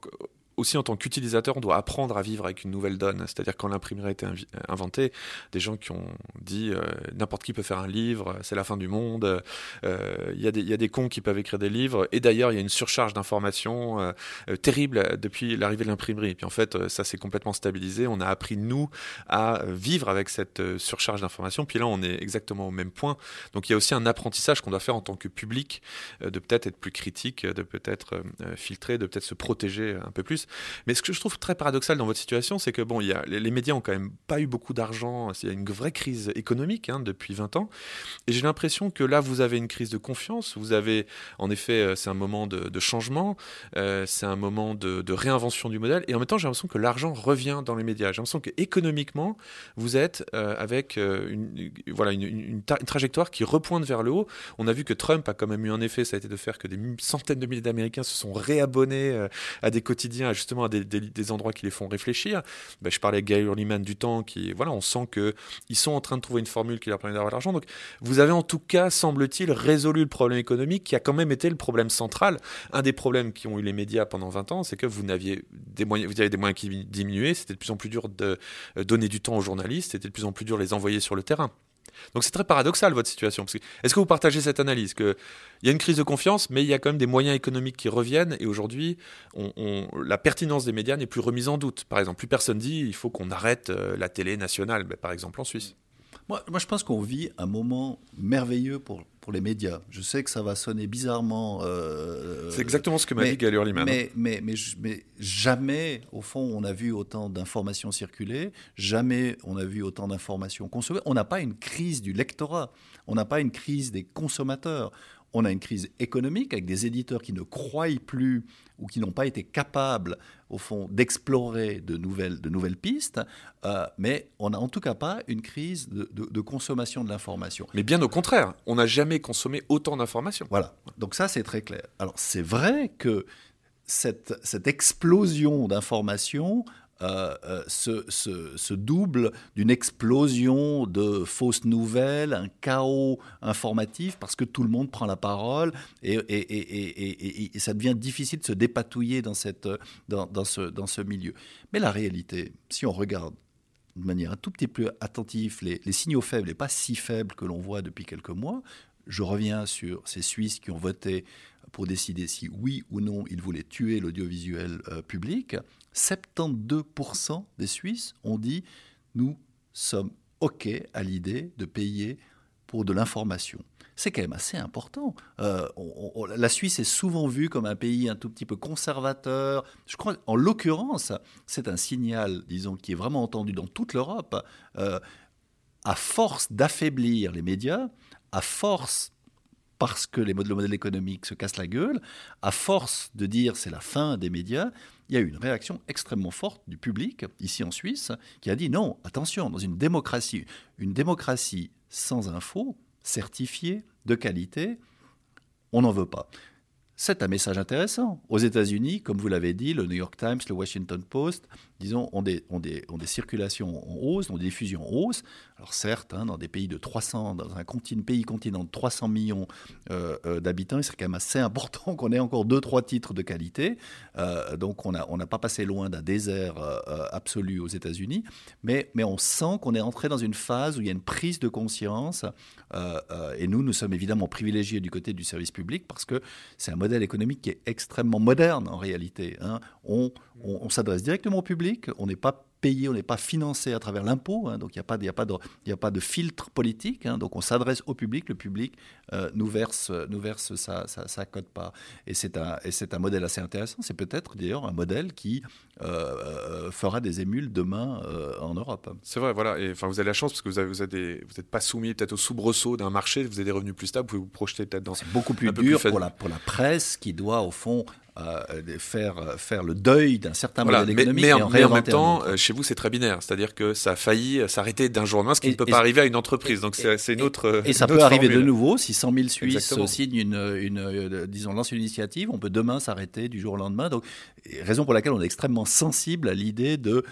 B: aussi en tant qu'utilisateur, on doit apprendre à vivre avec une nouvelle donne. C'est-à-dire quand l'imprimerie a été inventée, des gens qui ont dit euh, n'importe qui peut faire un livre, c'est la fin du monde, euh, il y, y, a des cons qui peuvent écrire des livres, et d'ailleurs il y a une surcharge d'informations euh, terrible depuis l'arrivée de l'imprimerie. Et puis en fait, ça s'est complètement stabilisé, on a appris nous à vivre avec cette surcharge d'informations, puis là on est exactement au même point. Donc il y a aussi un apprentissage qu'on doit faire en tant que public, de peut-être être plus critique, de peut-être filtrer, de peut-être se protéger un peu plus. Mais ce que je trouve très paradoxal dans votre situation, c'est que bon, les, médias ont quand même pas eu beaucoup d'argent. Il y a une vraie crise économique hein, depuis 20 ans. Et j'ai l'impression que là, vous avez une crise de confiance. Vous avez, en effet, euh, c'est un moment de, changement, euh, c'est un moment de, réinvention du modèle. Et en même temps, j'ai l'impression que l'argent revient dans les médias. J'ai l'impression que économiquement, vous êtes euh, avec une, voilà, une, trajectoire qui repointe vers le haut. On a vu que Trump a quand même eu un effet, ça a été de faire que des centaines de milliers d'Américains se sont réabonnés à des quotidiens, justement à des, endroits qui les font réfléchir. Ben, je parlais avec Gaël Hurliman du temps, qui, voilà, on sent qu'ils sont en train de trouver une formule qui leur permet d'avoir l'argent. Donc, vous avez en tout cas, semble-t-il, résolu le problème économique qui a quand même été le problème central. Un des problèmes qui ont eu les médias pendant 20 ans, c'est que vous n'aviez des moyens, vous avez des moyens qui diminuaient, c'était de plus en plus dur de euh, donner du temps aux journalistes, c'était de plus en plus dur de les envoyer sur le terrain. Donc c'est très paradoxal votre situation. Est-ce que vous partagez cette analyse qu'il y a une crise de confiance, mais il y a quand même des moyens économiques qui reviennent et aujourd'hui, la pertinence des médias n'est plus remise en doute. Par exemple, plus personne dit il faut qu'on arrête euh, la télé nationale, par exemple en Suisse.
A: Moi, moi, je pense qu'on vit un moment merveilleux pour, pour les médias. Je sais que ça va sonner bizarrement.
B: Euh, c'est exactement ce que m'a dit Galur Liman.
A: Mais, mais, mais, mais, jamais, au fond, on a vu autant d'informations circuler, jamais on a vu autant d'informations consommées. On n'a pas une crise du lectorat, on n'a pas une crise des consommateurs on a une crise économique avec des éditeurs qui ne croient plus ou qui n'ont pas été capables, au fond, d'explorer de nouvelles, de nouvelles pistes, euh, mais on n'a en tout cas pas une crise de, consommation de l'information.
B: Mais bien au contraire, on n'a jamais consommé autant d'informations.
A: Voilà, donc ça c'est très clair. Alors c'est vrai que cette, cette explosion d'informations euh, euh, se, double d'une explosion de fausses nouvelles, un chaos informatif, parce que tout le monde prend la parole et, ça devient difficile de se dépatouiller dans, cette, dans, ce, dans ce milieu. Mais la réalité, si on regarde de manière un tout petit peu attentive les signaux faibles et pas si faibles que l'on voit depuis quelques mois, je reviens sur ces Suisses qui ont voté pour décider si oui ou non ils voulaient tuer l'audiovisuel euh, public. 72% des Suisses ont dit nous sommes OK à l'idée de payer pour de l'information. C'est quand même assez important. Euh, la Suisse est souvent vue comme un pays un tout petit peu conservateur. Je crois, en l'occurrence, c'est un signal, disons, qui est vraiment entendu dans toute l'Europe. Euh, à force d'affaiblir les médias, à force parce que les le modèle économique se casse la gueule, à force de dire c'est la fin des médias, il y a eu une réaction extrêmement forte du public, ici en Suisse, qui a dit non, attention, dans une démocratie, une démocratie sans info, certifiée, de qualité, on n'en veut pas. c'est un message intéressant. Aux États-Unis, comme vous l'avez dit, le New York Times, le Washington Post, disons, ont des, des, des circulations en hausse, ont des diffusions en hausse. Alors certes, hein, dans des pays de 300, dans un pays continent de 300 millions euh, euh, d'habitants, il serait quand même assez important qu'on ait encore deux, trois titres de qualité. Euh, donc on n'a on pas passé loin d'un désert absolu aux États-Unis, mais, mais on sent qu'on est entré dans une phase où il y a une prise de conscience. et nous, nous sommes évidemment privilégiés du côté du service public parce que c'est un modèle économique qui est extrêmement moderne en réalité. Hein. On, on s'adresse directement au public, on n'est pas payé, on n'est pas financé à travers l'impôt, hein, donc il n'y a, pas de, a, pas de, a pas de filtre politique, hein, donc on s'adresse au public, le public euh, nous verse, nous verse sa, sa, cote-part. Et c'est un, un modèle assez intéressant, c'est peut-être d'ailleurs un modèle qui euh, euh, fera des émules demain en Europe.
B: C'est vrai, voilà, et enfin, vous avez la chance parce que vous n'êtes vous êtes pas soumis peut-être au soubresaut d'un marché, vous avez des revenus plus stables, vous pouvez vous projeter peut-être dans...
A: C'est beaucoup plus dur pour, la, pour la presse qui doit au fond faire, faire le deuil d'un certain modèle économique.
B: Mais, en, mais en même temps, euh, chez vous, c'est très binaire. C'est-à-dire que ça a failli s'arrêter d'un jour au lendemain, ce qui ne peut pas arriver à une entreprise. Donc c'est une autre.
A: Et, ça peut arriver de nouveau. Si 100 000 Suisses signent une, une, euh, disons, lancent une initiative, on peut demain s'arrêter du jour au lendemain. Donc, raison pour laquelle on est extrêmement sensible à l'idée de euh,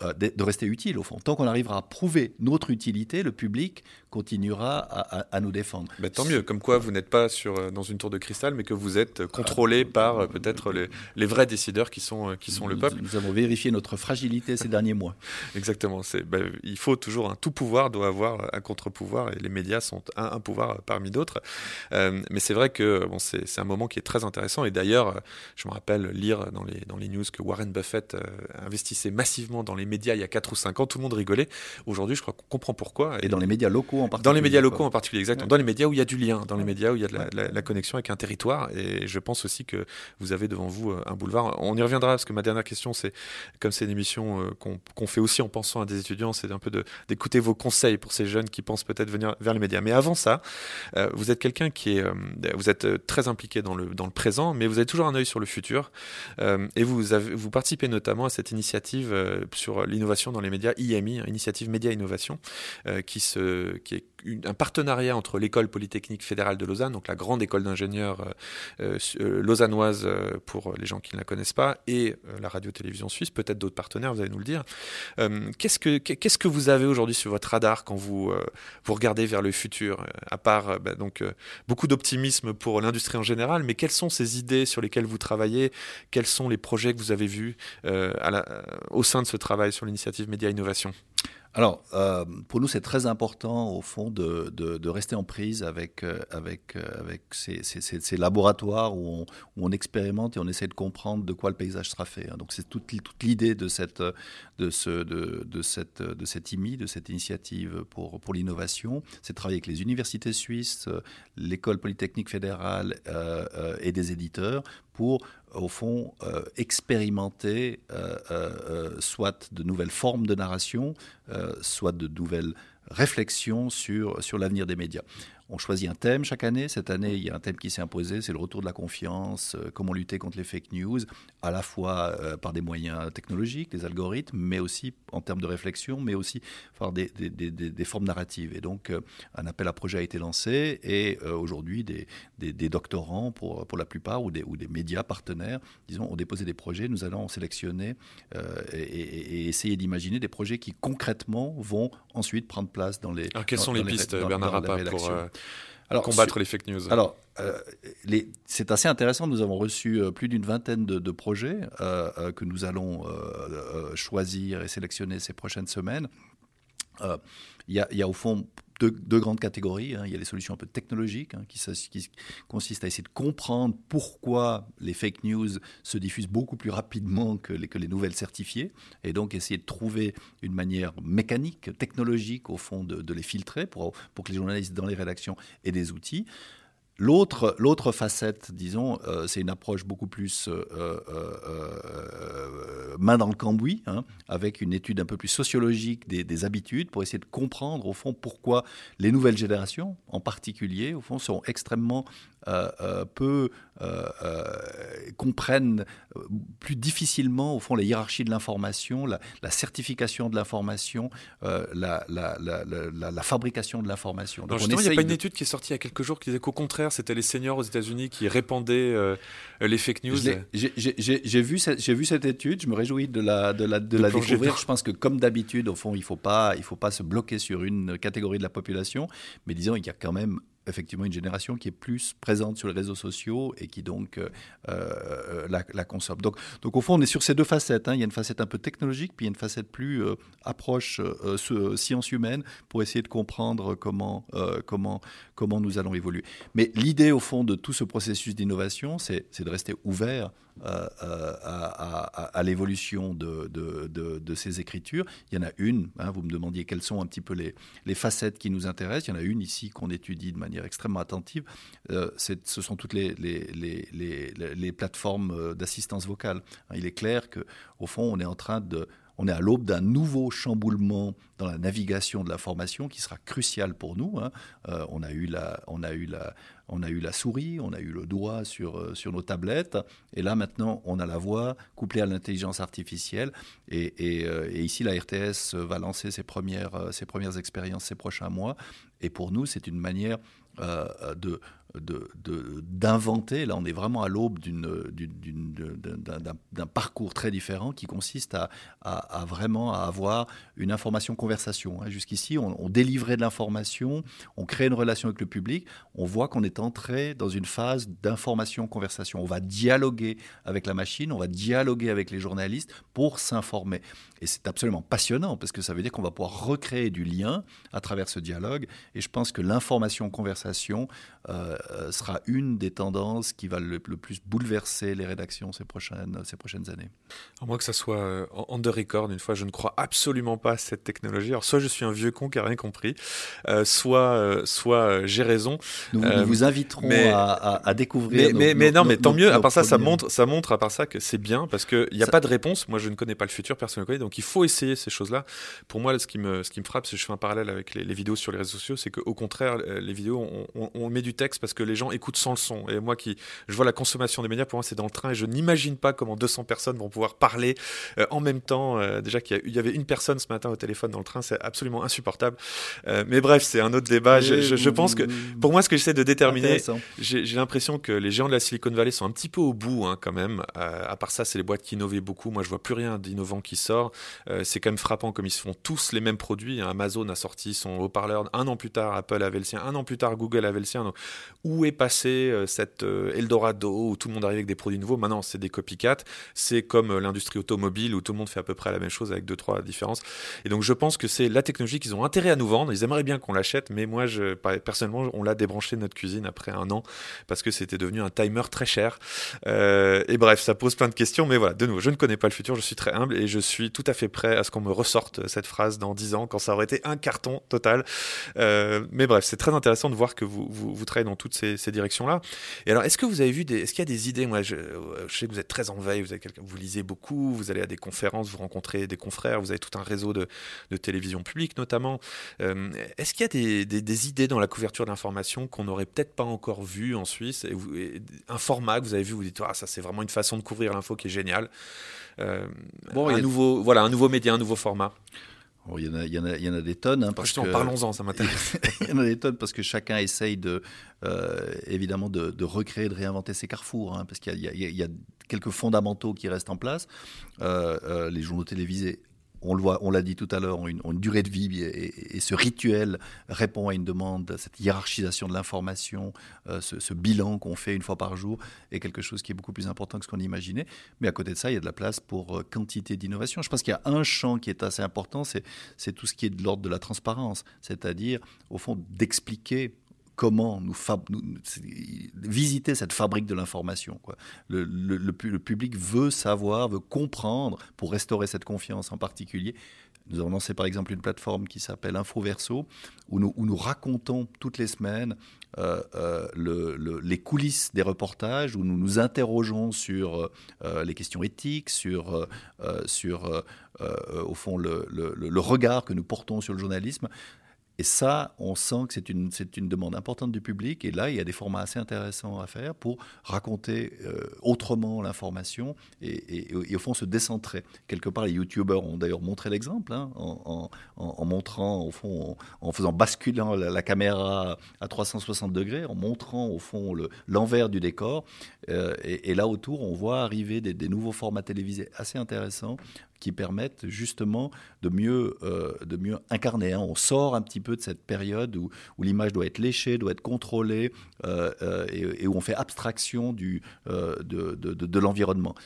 A: de rester utile au fond. Tant qu'on arrivera à prouver notre utilité, le public continuera à, nous défendre.
B: Mais tant mieux, comme quoi vous n'êtes pas sur, euh, dans une tour de cristal, mais que vous êtes contrôlé par euh, peut-être les, les, vrais décideurs qui sont, qui sont le peuple.
A: Nous avons vérifié notre fragilité ces derniers mois.
B: Exactement. Ben, il faut toujours un tout pouvoir doit avoir un contre-pouvoir et les médias sont un, pouvoir parmi d'autres. mais c'est vrai que bon, c'est un moment qui est très intéressant et d'ailleurs, je me rappelle lire dans les, dans les news que Warren Buffett investissait massivement dans les médias il y a 4 ou 5 ans, tout le monde rigolait. Aujourd'hui, je crois qu'on comprend pourquoi.
A: Et, dans les médias locaux en particulier.
B: Dans les médias locaux en particulier, exactement. Dans les médias où il y a du lien, dans les médias où il y a de la, connexion avec un territoire. Et je pense aussi que vous avez devant vous euh, un boulevard. On y reviendra parce que ma dernière question, c'est comme c'est une émission euh, qu'on fait aussi en pensant à des étudiants, c'est un peu d'écouter vos conseils pour ces jeunes qui pensent peut-être venir vers les médias. Mais avant ça, euh, vous êtes quelqu'un qui est, vous êtes très impliqué dans le, dans le présent, mais vous avez toujours un œil sur le futur. et vous, avez, vous participez notamment à cette initiative sur l'innovation dans les médias, IMI, Initiative Média Innovation, euh, qui est un partenariat entre l'école polytechnique fédérale de Lausanne, donc la grande école d'ingénieurs euh, euh, lausannoise pour les gens qui ne la connaissent pas, et la radio-télévision suisse, peut-être d'autres partenaires, vous allez nous le dire. qu'est-ce, que, vous avez aujourd'hui sur votre radar quand vous, vous regardez vers le futur, à part bah, donc, beaucoup d'optimisme pour l'industrie en général, mais quelles sont ces idées sur lesquelles vous travaillez? Quels sont les projets que vous avez vus au sein de ce travail sur l'initiative Média Innovation?
A: Alors, euh, pour nous, c'est très important, au fond, de, rester en prise avec, euh, euh, avec ces, laboratoires où on, expérimente et on essaie de comprendre de quoi le paysage sera fait. Hein. Donc, c'est toute, l'idée de cette, de, ce, de, cette, de cette IMI, de cette initiative pour, pour l'innovation. C'est travailler avec les universités suisses, l'école polytechnique fédérale et des éditeurs pour au fond, euh, expérimenter euh, euh, soit de nouvelles formes de narration, soit de nouvelles réflexions sur l'avenir des médias. On choisit un thème chaque année. Cette année, il y a un thème qui s'est imposé, c'est le retour de la confiance, euh, comment lutter contre les fake news, à la fois euh, par des moyens technologiques, des algorithmes, mais aussi en termes de réflexion, mais aussi par des, des, formes narratives. Et donc, euh, un appel à projet a été lancé et aujourd'hui, des, doctorants, pour, pour la plupart, ou des, ou des médias partenaires, disons, ont déposé des projets. Nous allons sélectionner et, et, essayer d'imaginer des projets qui concrètement vont ensuite prendre place dans les.
B: Alors, quelles sont les pistes, Bernard Rappa, pour alors, combattre les fake news
A: Alors, euh, c'est assez intéressant. Nous avons reçu euh, plus d'une vingtaine de, projets euh, que nous allons choisir et sélectionner ces prochaines semaines. Il y, y, a au fond deux, grandes catégories. Hein. Il y a les solutions un peu technologiques hein, qui, qui, consistent à essayer de comprendre pourquoi les fake news se diffusent beaucoup plus rapidement que les, que les nouvelles certifiées et donc essayer de trouver une manière mécanique, technologique au fond de, de les filtrer pour, pour que les journalistes dans les rédactions aient des outils. L'autre, facette, disons, euh, c'est une approche beaucoup plus euh, euh, main dans le cambouis, hein, avec une étude un peu plus sociologique des, habitudes pour essayer de comprendre au fond pourquoi les nouvelles générations, en particulier, au fond, sont extrêmement peu comprennent plus difficilement, au fond, la hiérarchie de l'information, la, certification de l'information, la, la, fabrication de l'information.
B: il n'y a pas une étude qui est sortie il y a quelques jours qui disait qu'au contraire, c'était les seniors aux États-Unis qui répandaient les fake news.
A: J'ai vu, cette, vu cette étude, je me réjouis de la, de la, de la découvrir. Je pense que, comme d'habitude, au fond, il ne faut, pas, il faut pas se bloquer sur une catégorie de la population, mais disons, il y a quand même effectivement une génération qui est plus présente sur les réseaux sociaux et qui donc euh, euh, la, consomme. Donc, donc au fond, on est sur ces deux facettes. Hein. Il y a une facette un peu technologique, puis il y a une facette plus euh, approche science humaine pour essayer de comprendre comment, comment, comment nous allons évoluer. Mais l'idée, au fond, de tout ce processus d'innovation, c'est de rester ouvert à, à, l'évolution de, ces écritures. Il y en a une, hein, vous me demandiez quelles sont un petit peu les, facettes qui nous intéressent. Il y en a une ici qu'on étudie de manière extrêmement attentive, euh, ce sont toutes les, les, plateformes euh, d'assistance vocale. Il est clair que, au fond, on est en train de on est à l'aube d'un nouveau chamboulement dans la navigation de l'information qui sera crucial pour nous. Euh, on, a eu la, souris, on a eu le doigt sur, sur nos tablettes, et là maintenant on a la voix couplée à l'intelligence artificielle. Et, et, ici la RTS va lancer ses premières, ses premières expériences ces prochains mois. Et pour nous, c'est une manière d'inventer. Là, on est vraiment à l'aube d'un parcours très différent qui consiste à, vraiment à avoir une information-conversation. Hein. Jusqu'ici, on, délivrait de l'information, on crée une relation avec le public. On voit qu'on est entré dans une phase d'information-conversation. On va dialoguer avec la machine, on va dialoguer avec les journalistes pour s'informer. Et c'est absolument passionnant parce que ça veut dire qu'on va pouvoir recréer du lien à travers ce dialogue. Et je pense que l'information-conversation euh, euh, sera une des tendances qui va le, plus bouleverser les rédactions ces prochaines, ces prochaines années.
B: À moins que ça soit euh, en the record, une fois, je ne crois absolument pas à cette technologie. Alors, soit je suis un vieux con qui n'a rien compris, soit, soit j'ai raison.
A: Nous, vous inviterons à, découvrir.
B: Mais, mais, non, mais tant mieux. À part ça, ça montre, ça montre à part ça que c'est bien parce qu'il n'y a pas de réponse. Moi, je ne connais pas le futur, personne ne le connaît. Donc, il faut essayer ces choses-là. Pour moi, ce qui me, ce qui me frappe, c'est que je fais un parallèle avec les, vidéos sur les réseaux sociaux, c'est qu'au contraire, les vidéos, on, on met du texte parce que les gens écoutent sans le son. Et moi qui je vois la consommation des médias, pour moi c'est dans le train et je n'imagine pas comment 200 personnes vont pouvoir parler euh, en même temps. Euh, déjà qu'il y, avait une personne ce matin au téléphone dans le train, c'est absolument insupportable. Euh, mais bref, c'est un autre débat. Je, pense que pour moi, ce que j'essaie de déterminer, j'ai l'impression que les géants de la Silicon Valley sont un petit peu au bout hein, quand même. à part ça, c'est les boîtes qui innovaient beaucoup. Moi, je vois plus rien d'innovant qui sort. C'est quand même frappant comme ils se font tous les mêmes produits. Amazon a sorti son haut-parleur un an plus tard, Apple avait le sien, un an plus tard, Google avait le sien. Donc, où est passé euh, cette euh, Eldorado où tout le monde arrive avec des produits nouveaux? Maintenant, c'est des copycats. C'est comme euh, l'industrie automobile où tout le monde fait à peu près la même chose avec deux trois différences. Et donc, je pense que c'est la technologie qu'ils ont intérêt à nous vendre. Ils aimeraient bien qu'on l'achète, mais moi, je, personnellement, on l'a débranché de notre cuisine après un an parce que c'était devenu un timer très cher. et bref, ça pose plein de questions, mais voilà, de nouveau, je ne connais pas le futur, je suis très humble et je suis tout à fait prêt à ce qu'on me ressorte cette phrase dans 10 ans quand ça aurait été un carton total. mais bref, c'est très intéressant de voir que vous, vous, vous travaillez dans toutes ces, directions-là. Et alors, est-ce que vous avez vu des, est-ce qu'il y a des idées? Moi, je, je, sais que vous êtes très en veille, vous, avez vous lisez beaucoup, vous allez à des conférences, vous rencontrez des confrères, vous avez tout un réseau de, de télévision publique notamment. Euh, est-ce qu'il y a des, idées dans la couverture d'information qu'on n'aurait peut-être pas encore vu en Suisse? Un format que vous avez vu, vous dites, ah, ça c'est vraiment une façon de couvrir l'info qui est géniale. Euh, bon, un, nouveau, voilà, un nouveau média, un nouveau format
A: il, y en a, il, y en a, il y en a des tonnes. Hein,
B: parce que, parlons-en, ça m'intéresse.
A: il y en a des tonnes parce que chacun essaye de, euh, évidemment de, de, recréer, de réinventer ses carrefours, hein, parce qu'il y, y, a quelques fondamentaux qui restent en place. Euh, euh, les journaux télévisés on le voit, on l'a dit tout à l'heure, une, une, durée de vie et, ce rituel répond à une demande, cette hiérarchisation de l'information, euh, ce, bilan qu'on fait une fois par jour est quelque chose qui est beaucoup plus important que ce qu'on imaginait. Mais à côté de ça, il y a de la place pour euh, quantité d'innovation. Je pense qu'il y a un champ qui est assez important, c'est tout ce qui est de l'ordre de la transparence, c'est-à-dire au fond d'expliquer comment nous, visiter cette fabrique de l'information. Le, public veut savoir, veut comprendre, pour restaurer cette confiance en particulier. Nous avons lancé par exemple une plateforme qui s'appelle Infoverso, où nous, racontons toutes les semaines euh, euh, les coulisses des reportages, où nous nous interrogeons sur euh, les questions éthiques, sur, au fond le, regard que nous portons sur le journalisme Et ça, on sent que c'est une, une demande importante du public. Et là, il y a des formats assez intéressants à faire pour raconter euh, autrement l'information et, au fond se décentrer. Quelque part, les youtubeurs ont d'ailleurs montré l'exemple hein, en, montrant, au fond, en, faisant basculer la, caméra à 360 degrés, en montrant au fond l'envers du décor. Euh, et, là autour, on voit arriver des, nouveaux formats télévisés assez intéressants qui permettent justement de mieux, euh, de mieux incarner. Hein. On sort un petit peu de cette période où, l'image doit être léchée, doit être contrôlée euh, et, où on fait abstraction de, de, l'environnement.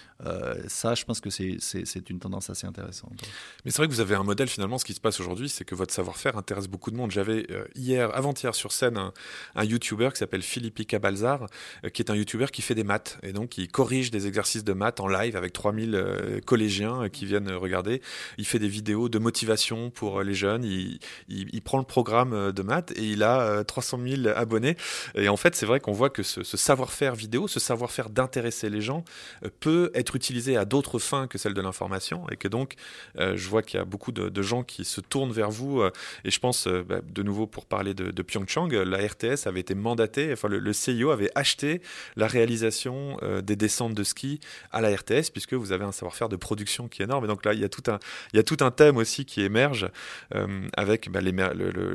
A: ça, je pense que c'est une tendance assez intéressante.
B: Mais c'est vrai que vous avez un modèle finalement, ce qui se passe aujourd'hui, c'est que votre savoir-faire intéresse beaucoup de monde. J'avais hier, avant-hier sur scène, un, un YouTuber qui s'appelle Philippe Cabalzar, qui est un YouTuber qui fait des et donc qui corrige des exercices de maths en live avec 3000 collégiens qui viennent regarder. Il fait des vidéos de motivation pour les jeunes. Il, il, prend le programme euh, de maths et il a 300 euh, 000 abonnés. Et en fait, c'est vrai qu'on voit que ce, savoir-faire vidéo, ce savoir-faire d'intéresser les gens, euh, peut être utilisé à d'autres fins que celles de l'information. Et que donc, je vois qu'il y a beaucoup de, gens qui se tournent vers vous. et je pense, bah, de nouveau, pour parler de, de, Pyeongchang, la RTS avait été mandatée, enfin, le, CIO avait acheté la réalisation des descentes de ski à la RTS, puisque vous avez un savoir-faire de production qui est énorme. Et donc là, il y a tout un, thème aussi qui émerge euh, avec bah,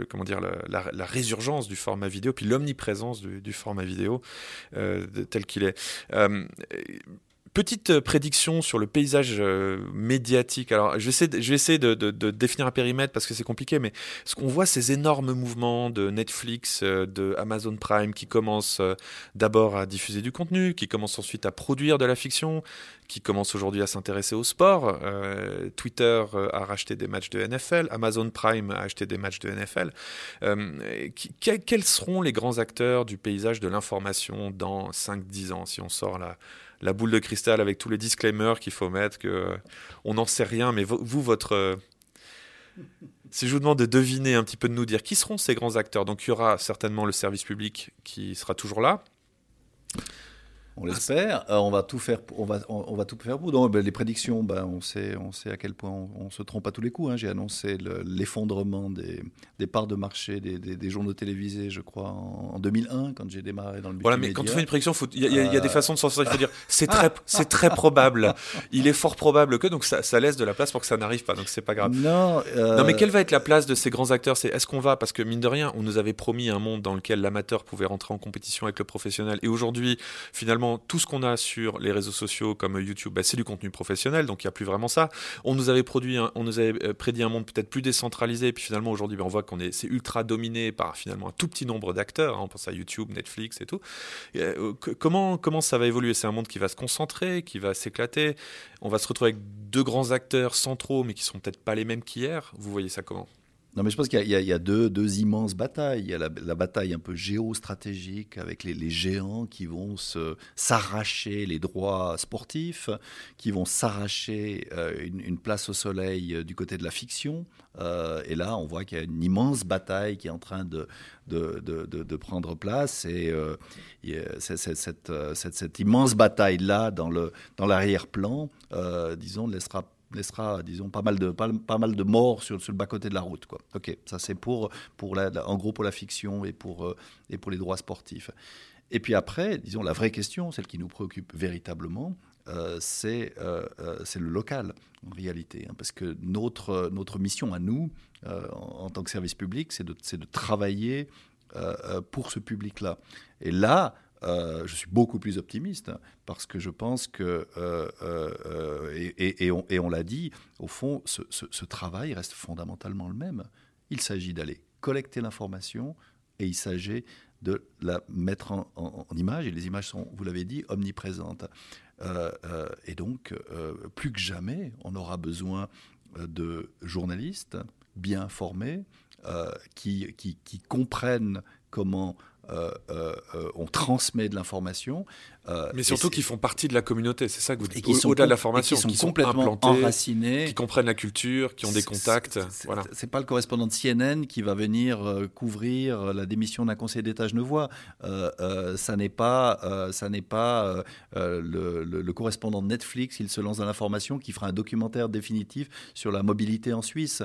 B: comment dire, la, résurgence du format vidéo, puis l'omniprésence du, format vidéo euh, tel qu'il est. Euh, petite prédiction sur le paysage médiatique. Alors, je vais essayer, de, définir un périmètre parce que c'est compliqué, mais ce qu'on voit, ces énormes mouvements de Netflix, de Amazon Prime qui commencent d'abord à diffuser du contenu, qui commencent ensuite à produire de la fiction, qui commence aujourd'hui à s'intéresser au sport. Euh, Twitter euh, a racheté des matchs de NFL, Amazon Prime a acheté des matchs de NFL. Euh, quels seront les grands acteurs du paysage de l'information dans 5-10 ans, si on sort la, la boule de cristal avec tous les disclaimers qu'il faut mettre, que on n'en sait rien, mais vous, votre... Si je vous demande de deviner un petit peu de nous dire qui seront ces grands acteurs, donc il y aura certainement le service public qui sera toujours là.
A: On l'espère. Euh, on va tout faire. On va, on, va tout faire pour. Donc, ben, les prédictions, ben, on sait, on sait à quel point on, se trompe à tous les coups. Hein. J'ai annoncé l'effondrement des, des, parts de marché des, des, journaux télévisés, je crois, en, 2001, quand j'ai démarré dans le.
B: Voilà, mais quand on fait une prédiction, il y, a des façons de s'en sortir. Il faut dire, c'est très, c'est très probable. Il est fort probable que, donc ça, ça, laisse de la place pour que ça n'arrive pas. Donc c'est pas grave.
A: Non.
B: Non, mais euh, quelle va être la place de ces grands acteurs? C'est est-ce qu'on va, parce que mine de rien, on nous avait promis un monde dans lequel l'amateur pouvait rentrer en compétition avec le professionnel, et aujourd'hui, finalement, tout ce qu'on a sur les réseaux sociaux comme YouTube, bah, c'est du contenu professionnel, donc il n'y a plus vraiment ça. On nous avait produit, on nous avait euh, prédit un monde peut-être plus décentralisé, et puis finalement aujourd'hui, bah, on voit qu'on est, c'est ultra dominé par finalement un tout petit nombre d'acteurs. Hein. on pense à YouTube, Netflix et tout. Euh, comment comment ça va évoluer? C'est un monde qui va se concentrer, qui va s'éclater? On va se retrouver avec deux grands acteurs centraux, mais qui sont peut-être pas les mêmes qu'hier? Vous voyez ça comment?
A: Non, mais je pense qu'il y, a, deux, immenses batailles. Il y a la, bataille un peu géostratégique avec les, géants qui vont s'arracher les droits sportifs, qui vont s'arracher euh, une, place au soleil euh, du côté de la fiction. Euh, et là, on voit qu'il y a une immense bataille qui est en train de, prendre place. Et cette, immense bataille-là, dans l'arrière-plan, disons, laissera laissera, disons, pas mal de, pas, mal de morts sur, sur le bas-côté de la route. Quoi. Ok, ça c'est pour, pour la, en gros pour la fiction et pour, euh, et pour les droits sportifs. Et puis après, disons, la vraie question, celle qui nous préoccupe véritablement, euh, c'est euh, c'est le local, en réalité. Hein, parce que notre, notre mission à nous, en, en, tant que service public, c'est de, de travailler pour ce public-là. Et là, euh, je suis beaucoup plus optimiste parce que je pense que, euh, euh, et, on, l'a dit, au fond, ce, travail reste fondamentalement le même. Il s'agit d'aller collecter l'information et il s'agit de la mettre en, image, et les images sont, vous l'avez dit, omniprésentes. et donc, plus que jamais, on aura besoin de journalistes bien formés, qui, qui, comprennent comment on transmet de l'information.
B: Mais surtout qu'ils font partie de la communauté, c'est ça que vous dites. Au-delà de la formation,
A: qui sont complètement enracinés,
B: qui comprennent la culture, qui ont des contacts. Voilà.
A: C'est pas le correspondant de CNN qui va venir couvrir la démission d'un conseiller d'État genevois. ça n'est pas, ça n'est pas le, le, correspondant de Netflix. Il se lance dans l'information qui fera un documentaire définitif sur la mobilité en Suisse.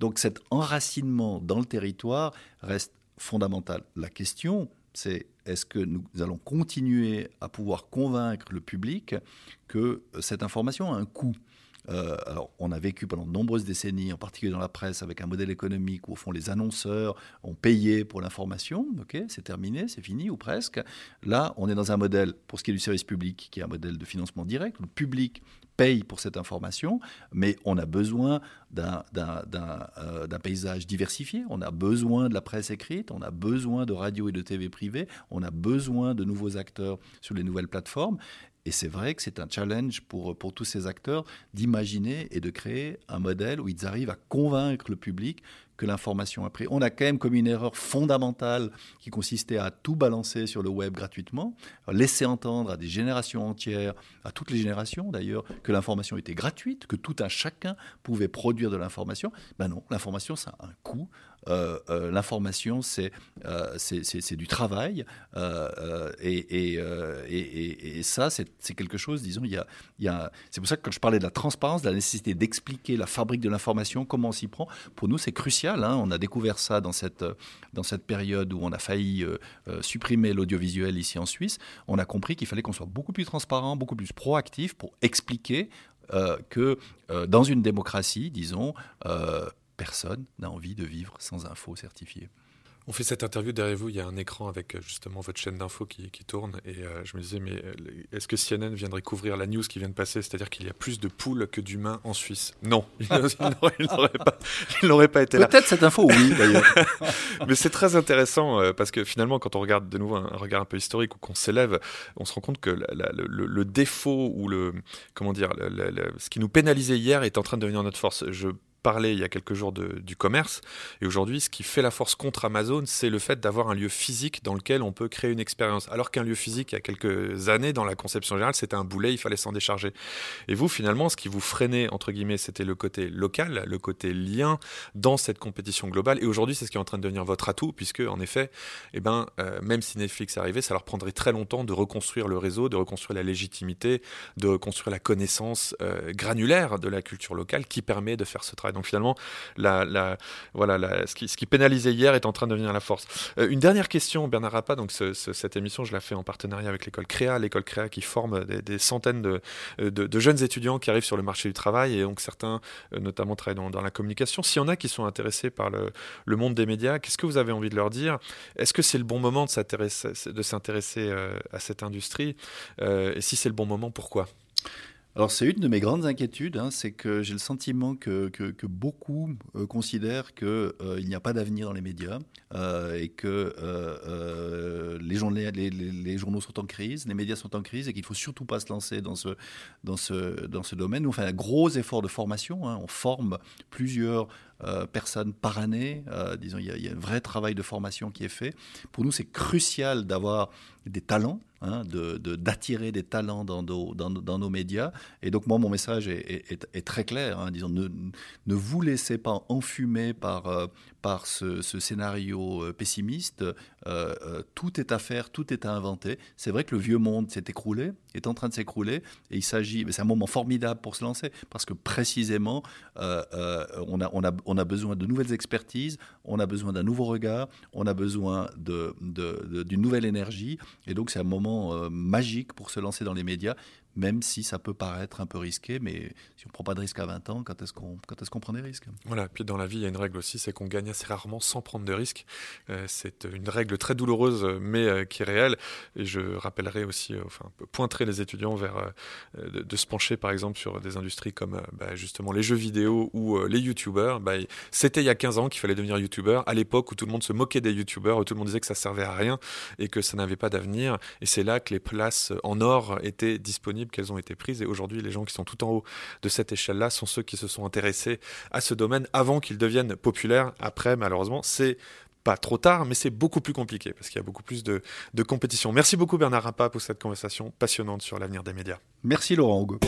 A: donc cet enracinement dans le territoire reste fondamental. La question, c'est est-ce que nous allons continuer à pouvoir convaincre le public que cette information a un coût? Euh, alors, on a vécu pendant de nombreuses décennies, en particulier dans la presse, avec un modèle économique où, au fond, les annonceurs ont payé pour l'information. Ok, c'est terminé, c'est fini ou presque. Là, on est dans un modèle, pour ce qui est du service public, qui est un modèle de financement direct. Le public paye pour cette information, mais on a besoin d'un euh, paysage diversifié, on a besoin de la presse écrite, on a besoin de radio et de TV privées, on a besoin de nouveaux acteurs sur les nouvelles plateformes. Et c'est vrai que c'est un challenge pour, pour tous ces acteurs d'imaginer et de créer un modèle où ils arrivent à convaincre le public que l'information a pris. On a quand même commis une erreur fondamentale qui consistait à tout balancer sur le web gratuitement, laisser entendre à des générations entières, à toutes les générations d'ailleurs, que l'information était gratuite, que tout un chacun pouvait produire de l'information. Ben non, l'information, ça a un coût. Euh, euh, l'information, c'est euh, du travail. Et, et, et, ça, c'est quelque chose, disons, il y a, y a c'est pour ça que quand je parlais de la transparence, de la nécessité d'expliquer la fabrique de l'information, comment on s'y prend, pour nous, c'est crucial. Hein. On a découvert ça dans cette, dans cette période où on a failli supprimer l'audiovisuel ici en Suisse. On a compris qu'il fallait qu'on soit beaucoup plus transparent, beaucoup plus proactif pour expliquer que dans une démocratie, disons, personne n'a envie de vivre sans infos certifiées.
B: On fait cette interview derrière vous, il y a un écran avec euh, justement votre chaîne d'infos qui, tourne. Et euh, je me disais, mais euh, est-ce que CNN viendrait couvrir la news qui vient de passer? C'est-à-dire qu'il y a plus de poules que d'humains en Suisse Non, il n'aurait pas, été là.
A: Peut-être cette info, oui, d'ailleurs.
B: mais c'est très intéressant parce que finalement, quand on regarde de nouveau un, regard un peu historique ou qu'on s'élève, on se rend compte que le, défaut ou le, comment dire, ce qui nous pénalisait hier est en train de devenir notre force. Je parlé il y a quelques jours du commerce. Et aujourd'hui, ce qui fait la force contre Amazon, c'est le fait d'avoir un lieu physique dans lequel on peut créer une expérience. Alors qu'un lieu physique, il y a quelques années, dans la conception générale, c'était un boulet, il fallait s'en décharger. Et vous, finalement, ce qui vous freinait, entre guillemets, c'était le côté local, le côté lien dans cette compétition globale. Et aujourd'hui, c'est ce qui est en train de devenir votre atout, puisque, en effet, eh ben, euh, même si Netflix arrivait, ça leur prendrait très longtemps de reconstruire le réseau, de reconstruire la légitimité, de reconstruire la connaissance euh, granulaire de la culture locale qui permet de faire ce travail. Donc finalement, voilà, ce, qui, pénalisait hier est en train de devenir la force. Euh, une dernière question, Bernard Rappa. Donc cette émission, je la fais en partenariat avec l'école Créa, l'école Créa qui forme des, centaines euh, de, jeunes étudiants qui arrivent sur le marché du travail et donc certains, euh, notamment, travaillent dans, la communication. S'il y en a qui sont intéressés par le, monde des médias, qu'est-ce que vous avez envie de leur dire? Est-ce que c'est le bon moment de s'intéresser à cette industrie? Et si c'est le bon moment, pourquoi?
A: Alors c'est une de mes grandes inquiétudes, hein, c'est que j'ai le sentiment que, que, beaucoup euh, considèrent qu'il euh, n'y a pas d'avenir dans les médias euh, et que les, journaux, sont en crise, les médias sont en crise et qu'il ne faut surtout pas se lancer dans ce, dans ce, dans ce domaine. Nous on fait un gros effort de formation, hein, on forme plusieurs personnes par année. disons, il y, a un vrai travail de formation qui est fait. Pour nous, c'est crucial d'avoir des talents, hein, d'attirer des talents dans nos, dans, nos, médias. Et donc moi, mon message est, très clair. Hein, disons, ne, ne, vous laissez pas enfumer par, euh, par ce, scénario euh, pessimiste. Euh, tout est à faire, tout est à inventer. C'est vrai que le vieux monde s'est écroulé, est en train de s'écrouler, et il s'agit, c'est un moment formidable pour se lancer, parce que précisément, on, a, on, a, on a besoin de nouvelles expertises, on a besoin d'un nouveau regard, on a besoin d'une de, d'une nouvelle énergie, et donc c'est un moment euh, magique pour se lancer dans les médias même si ça peut paraître un peu risqué, mais si on ne prend pas de risque à 20 ans, quand est-ce qu'on est qu'on prend des risques?
B: Voilà, puis dans la vie, il y a une règle aussi, c'est qu'on gagne assez rarement sans prendre de risques. Euh, c'est une règle très douloureuse, mais euh, qui est réelle. Et je rappellerai aussi, euh, enfin, pointerai les étudiants vers de, se pencher, par exemple, sur des industries comme bah, justement les jeux vidéo ou les youtubeurs. Bah, C'était il y a 15 ans qu'il fallait devenir youtubeur, à l'époque où tout le monde se moquait des youtubeurs, où tout le monde disait que ça servait à rien et que ça n'avait pas d'avenir. Et c'est là que les places en or étaient disponibles qu'elles ont été prises. Et aujourd'hui, les gens qui sont tout en haut de cette échelle-là sont ceux qui se sont intéressés à ce domaine avant qu'il devienne populaire. Après, malheureusement, c'est pas trop tard, mais c'est beaucoup plus compliqué parce qu'il y a beaucoup plus de, de compétition. Merci beaucoup Bernard Rappa pour cette conversation passionnante sur l'avenir des médias.
A: Merci Laurent Hugo.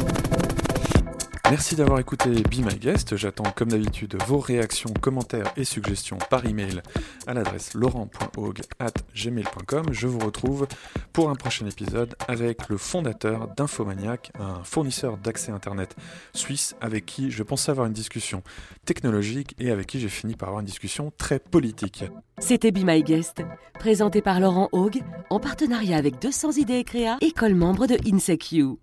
B: Merci d'avoir écouté Be My Guest. J'attends comme d'habitude vos réactions, commentaires et suggestions par email à l'adresse laurent.hogue@gmail.com. Je vous retrouve pour un prochain épisode avec le fondateur d'Infomaniac, un fournisseur d'accès internet suisse avec qui je pensais avoir une discussion technologique et avec qui j'ai fini par avoir une discussion très politique.
C: C'était Be My Guest, présenté par Laurent Haug en partenariat avec 200 idées et créa, école membre de INSECU.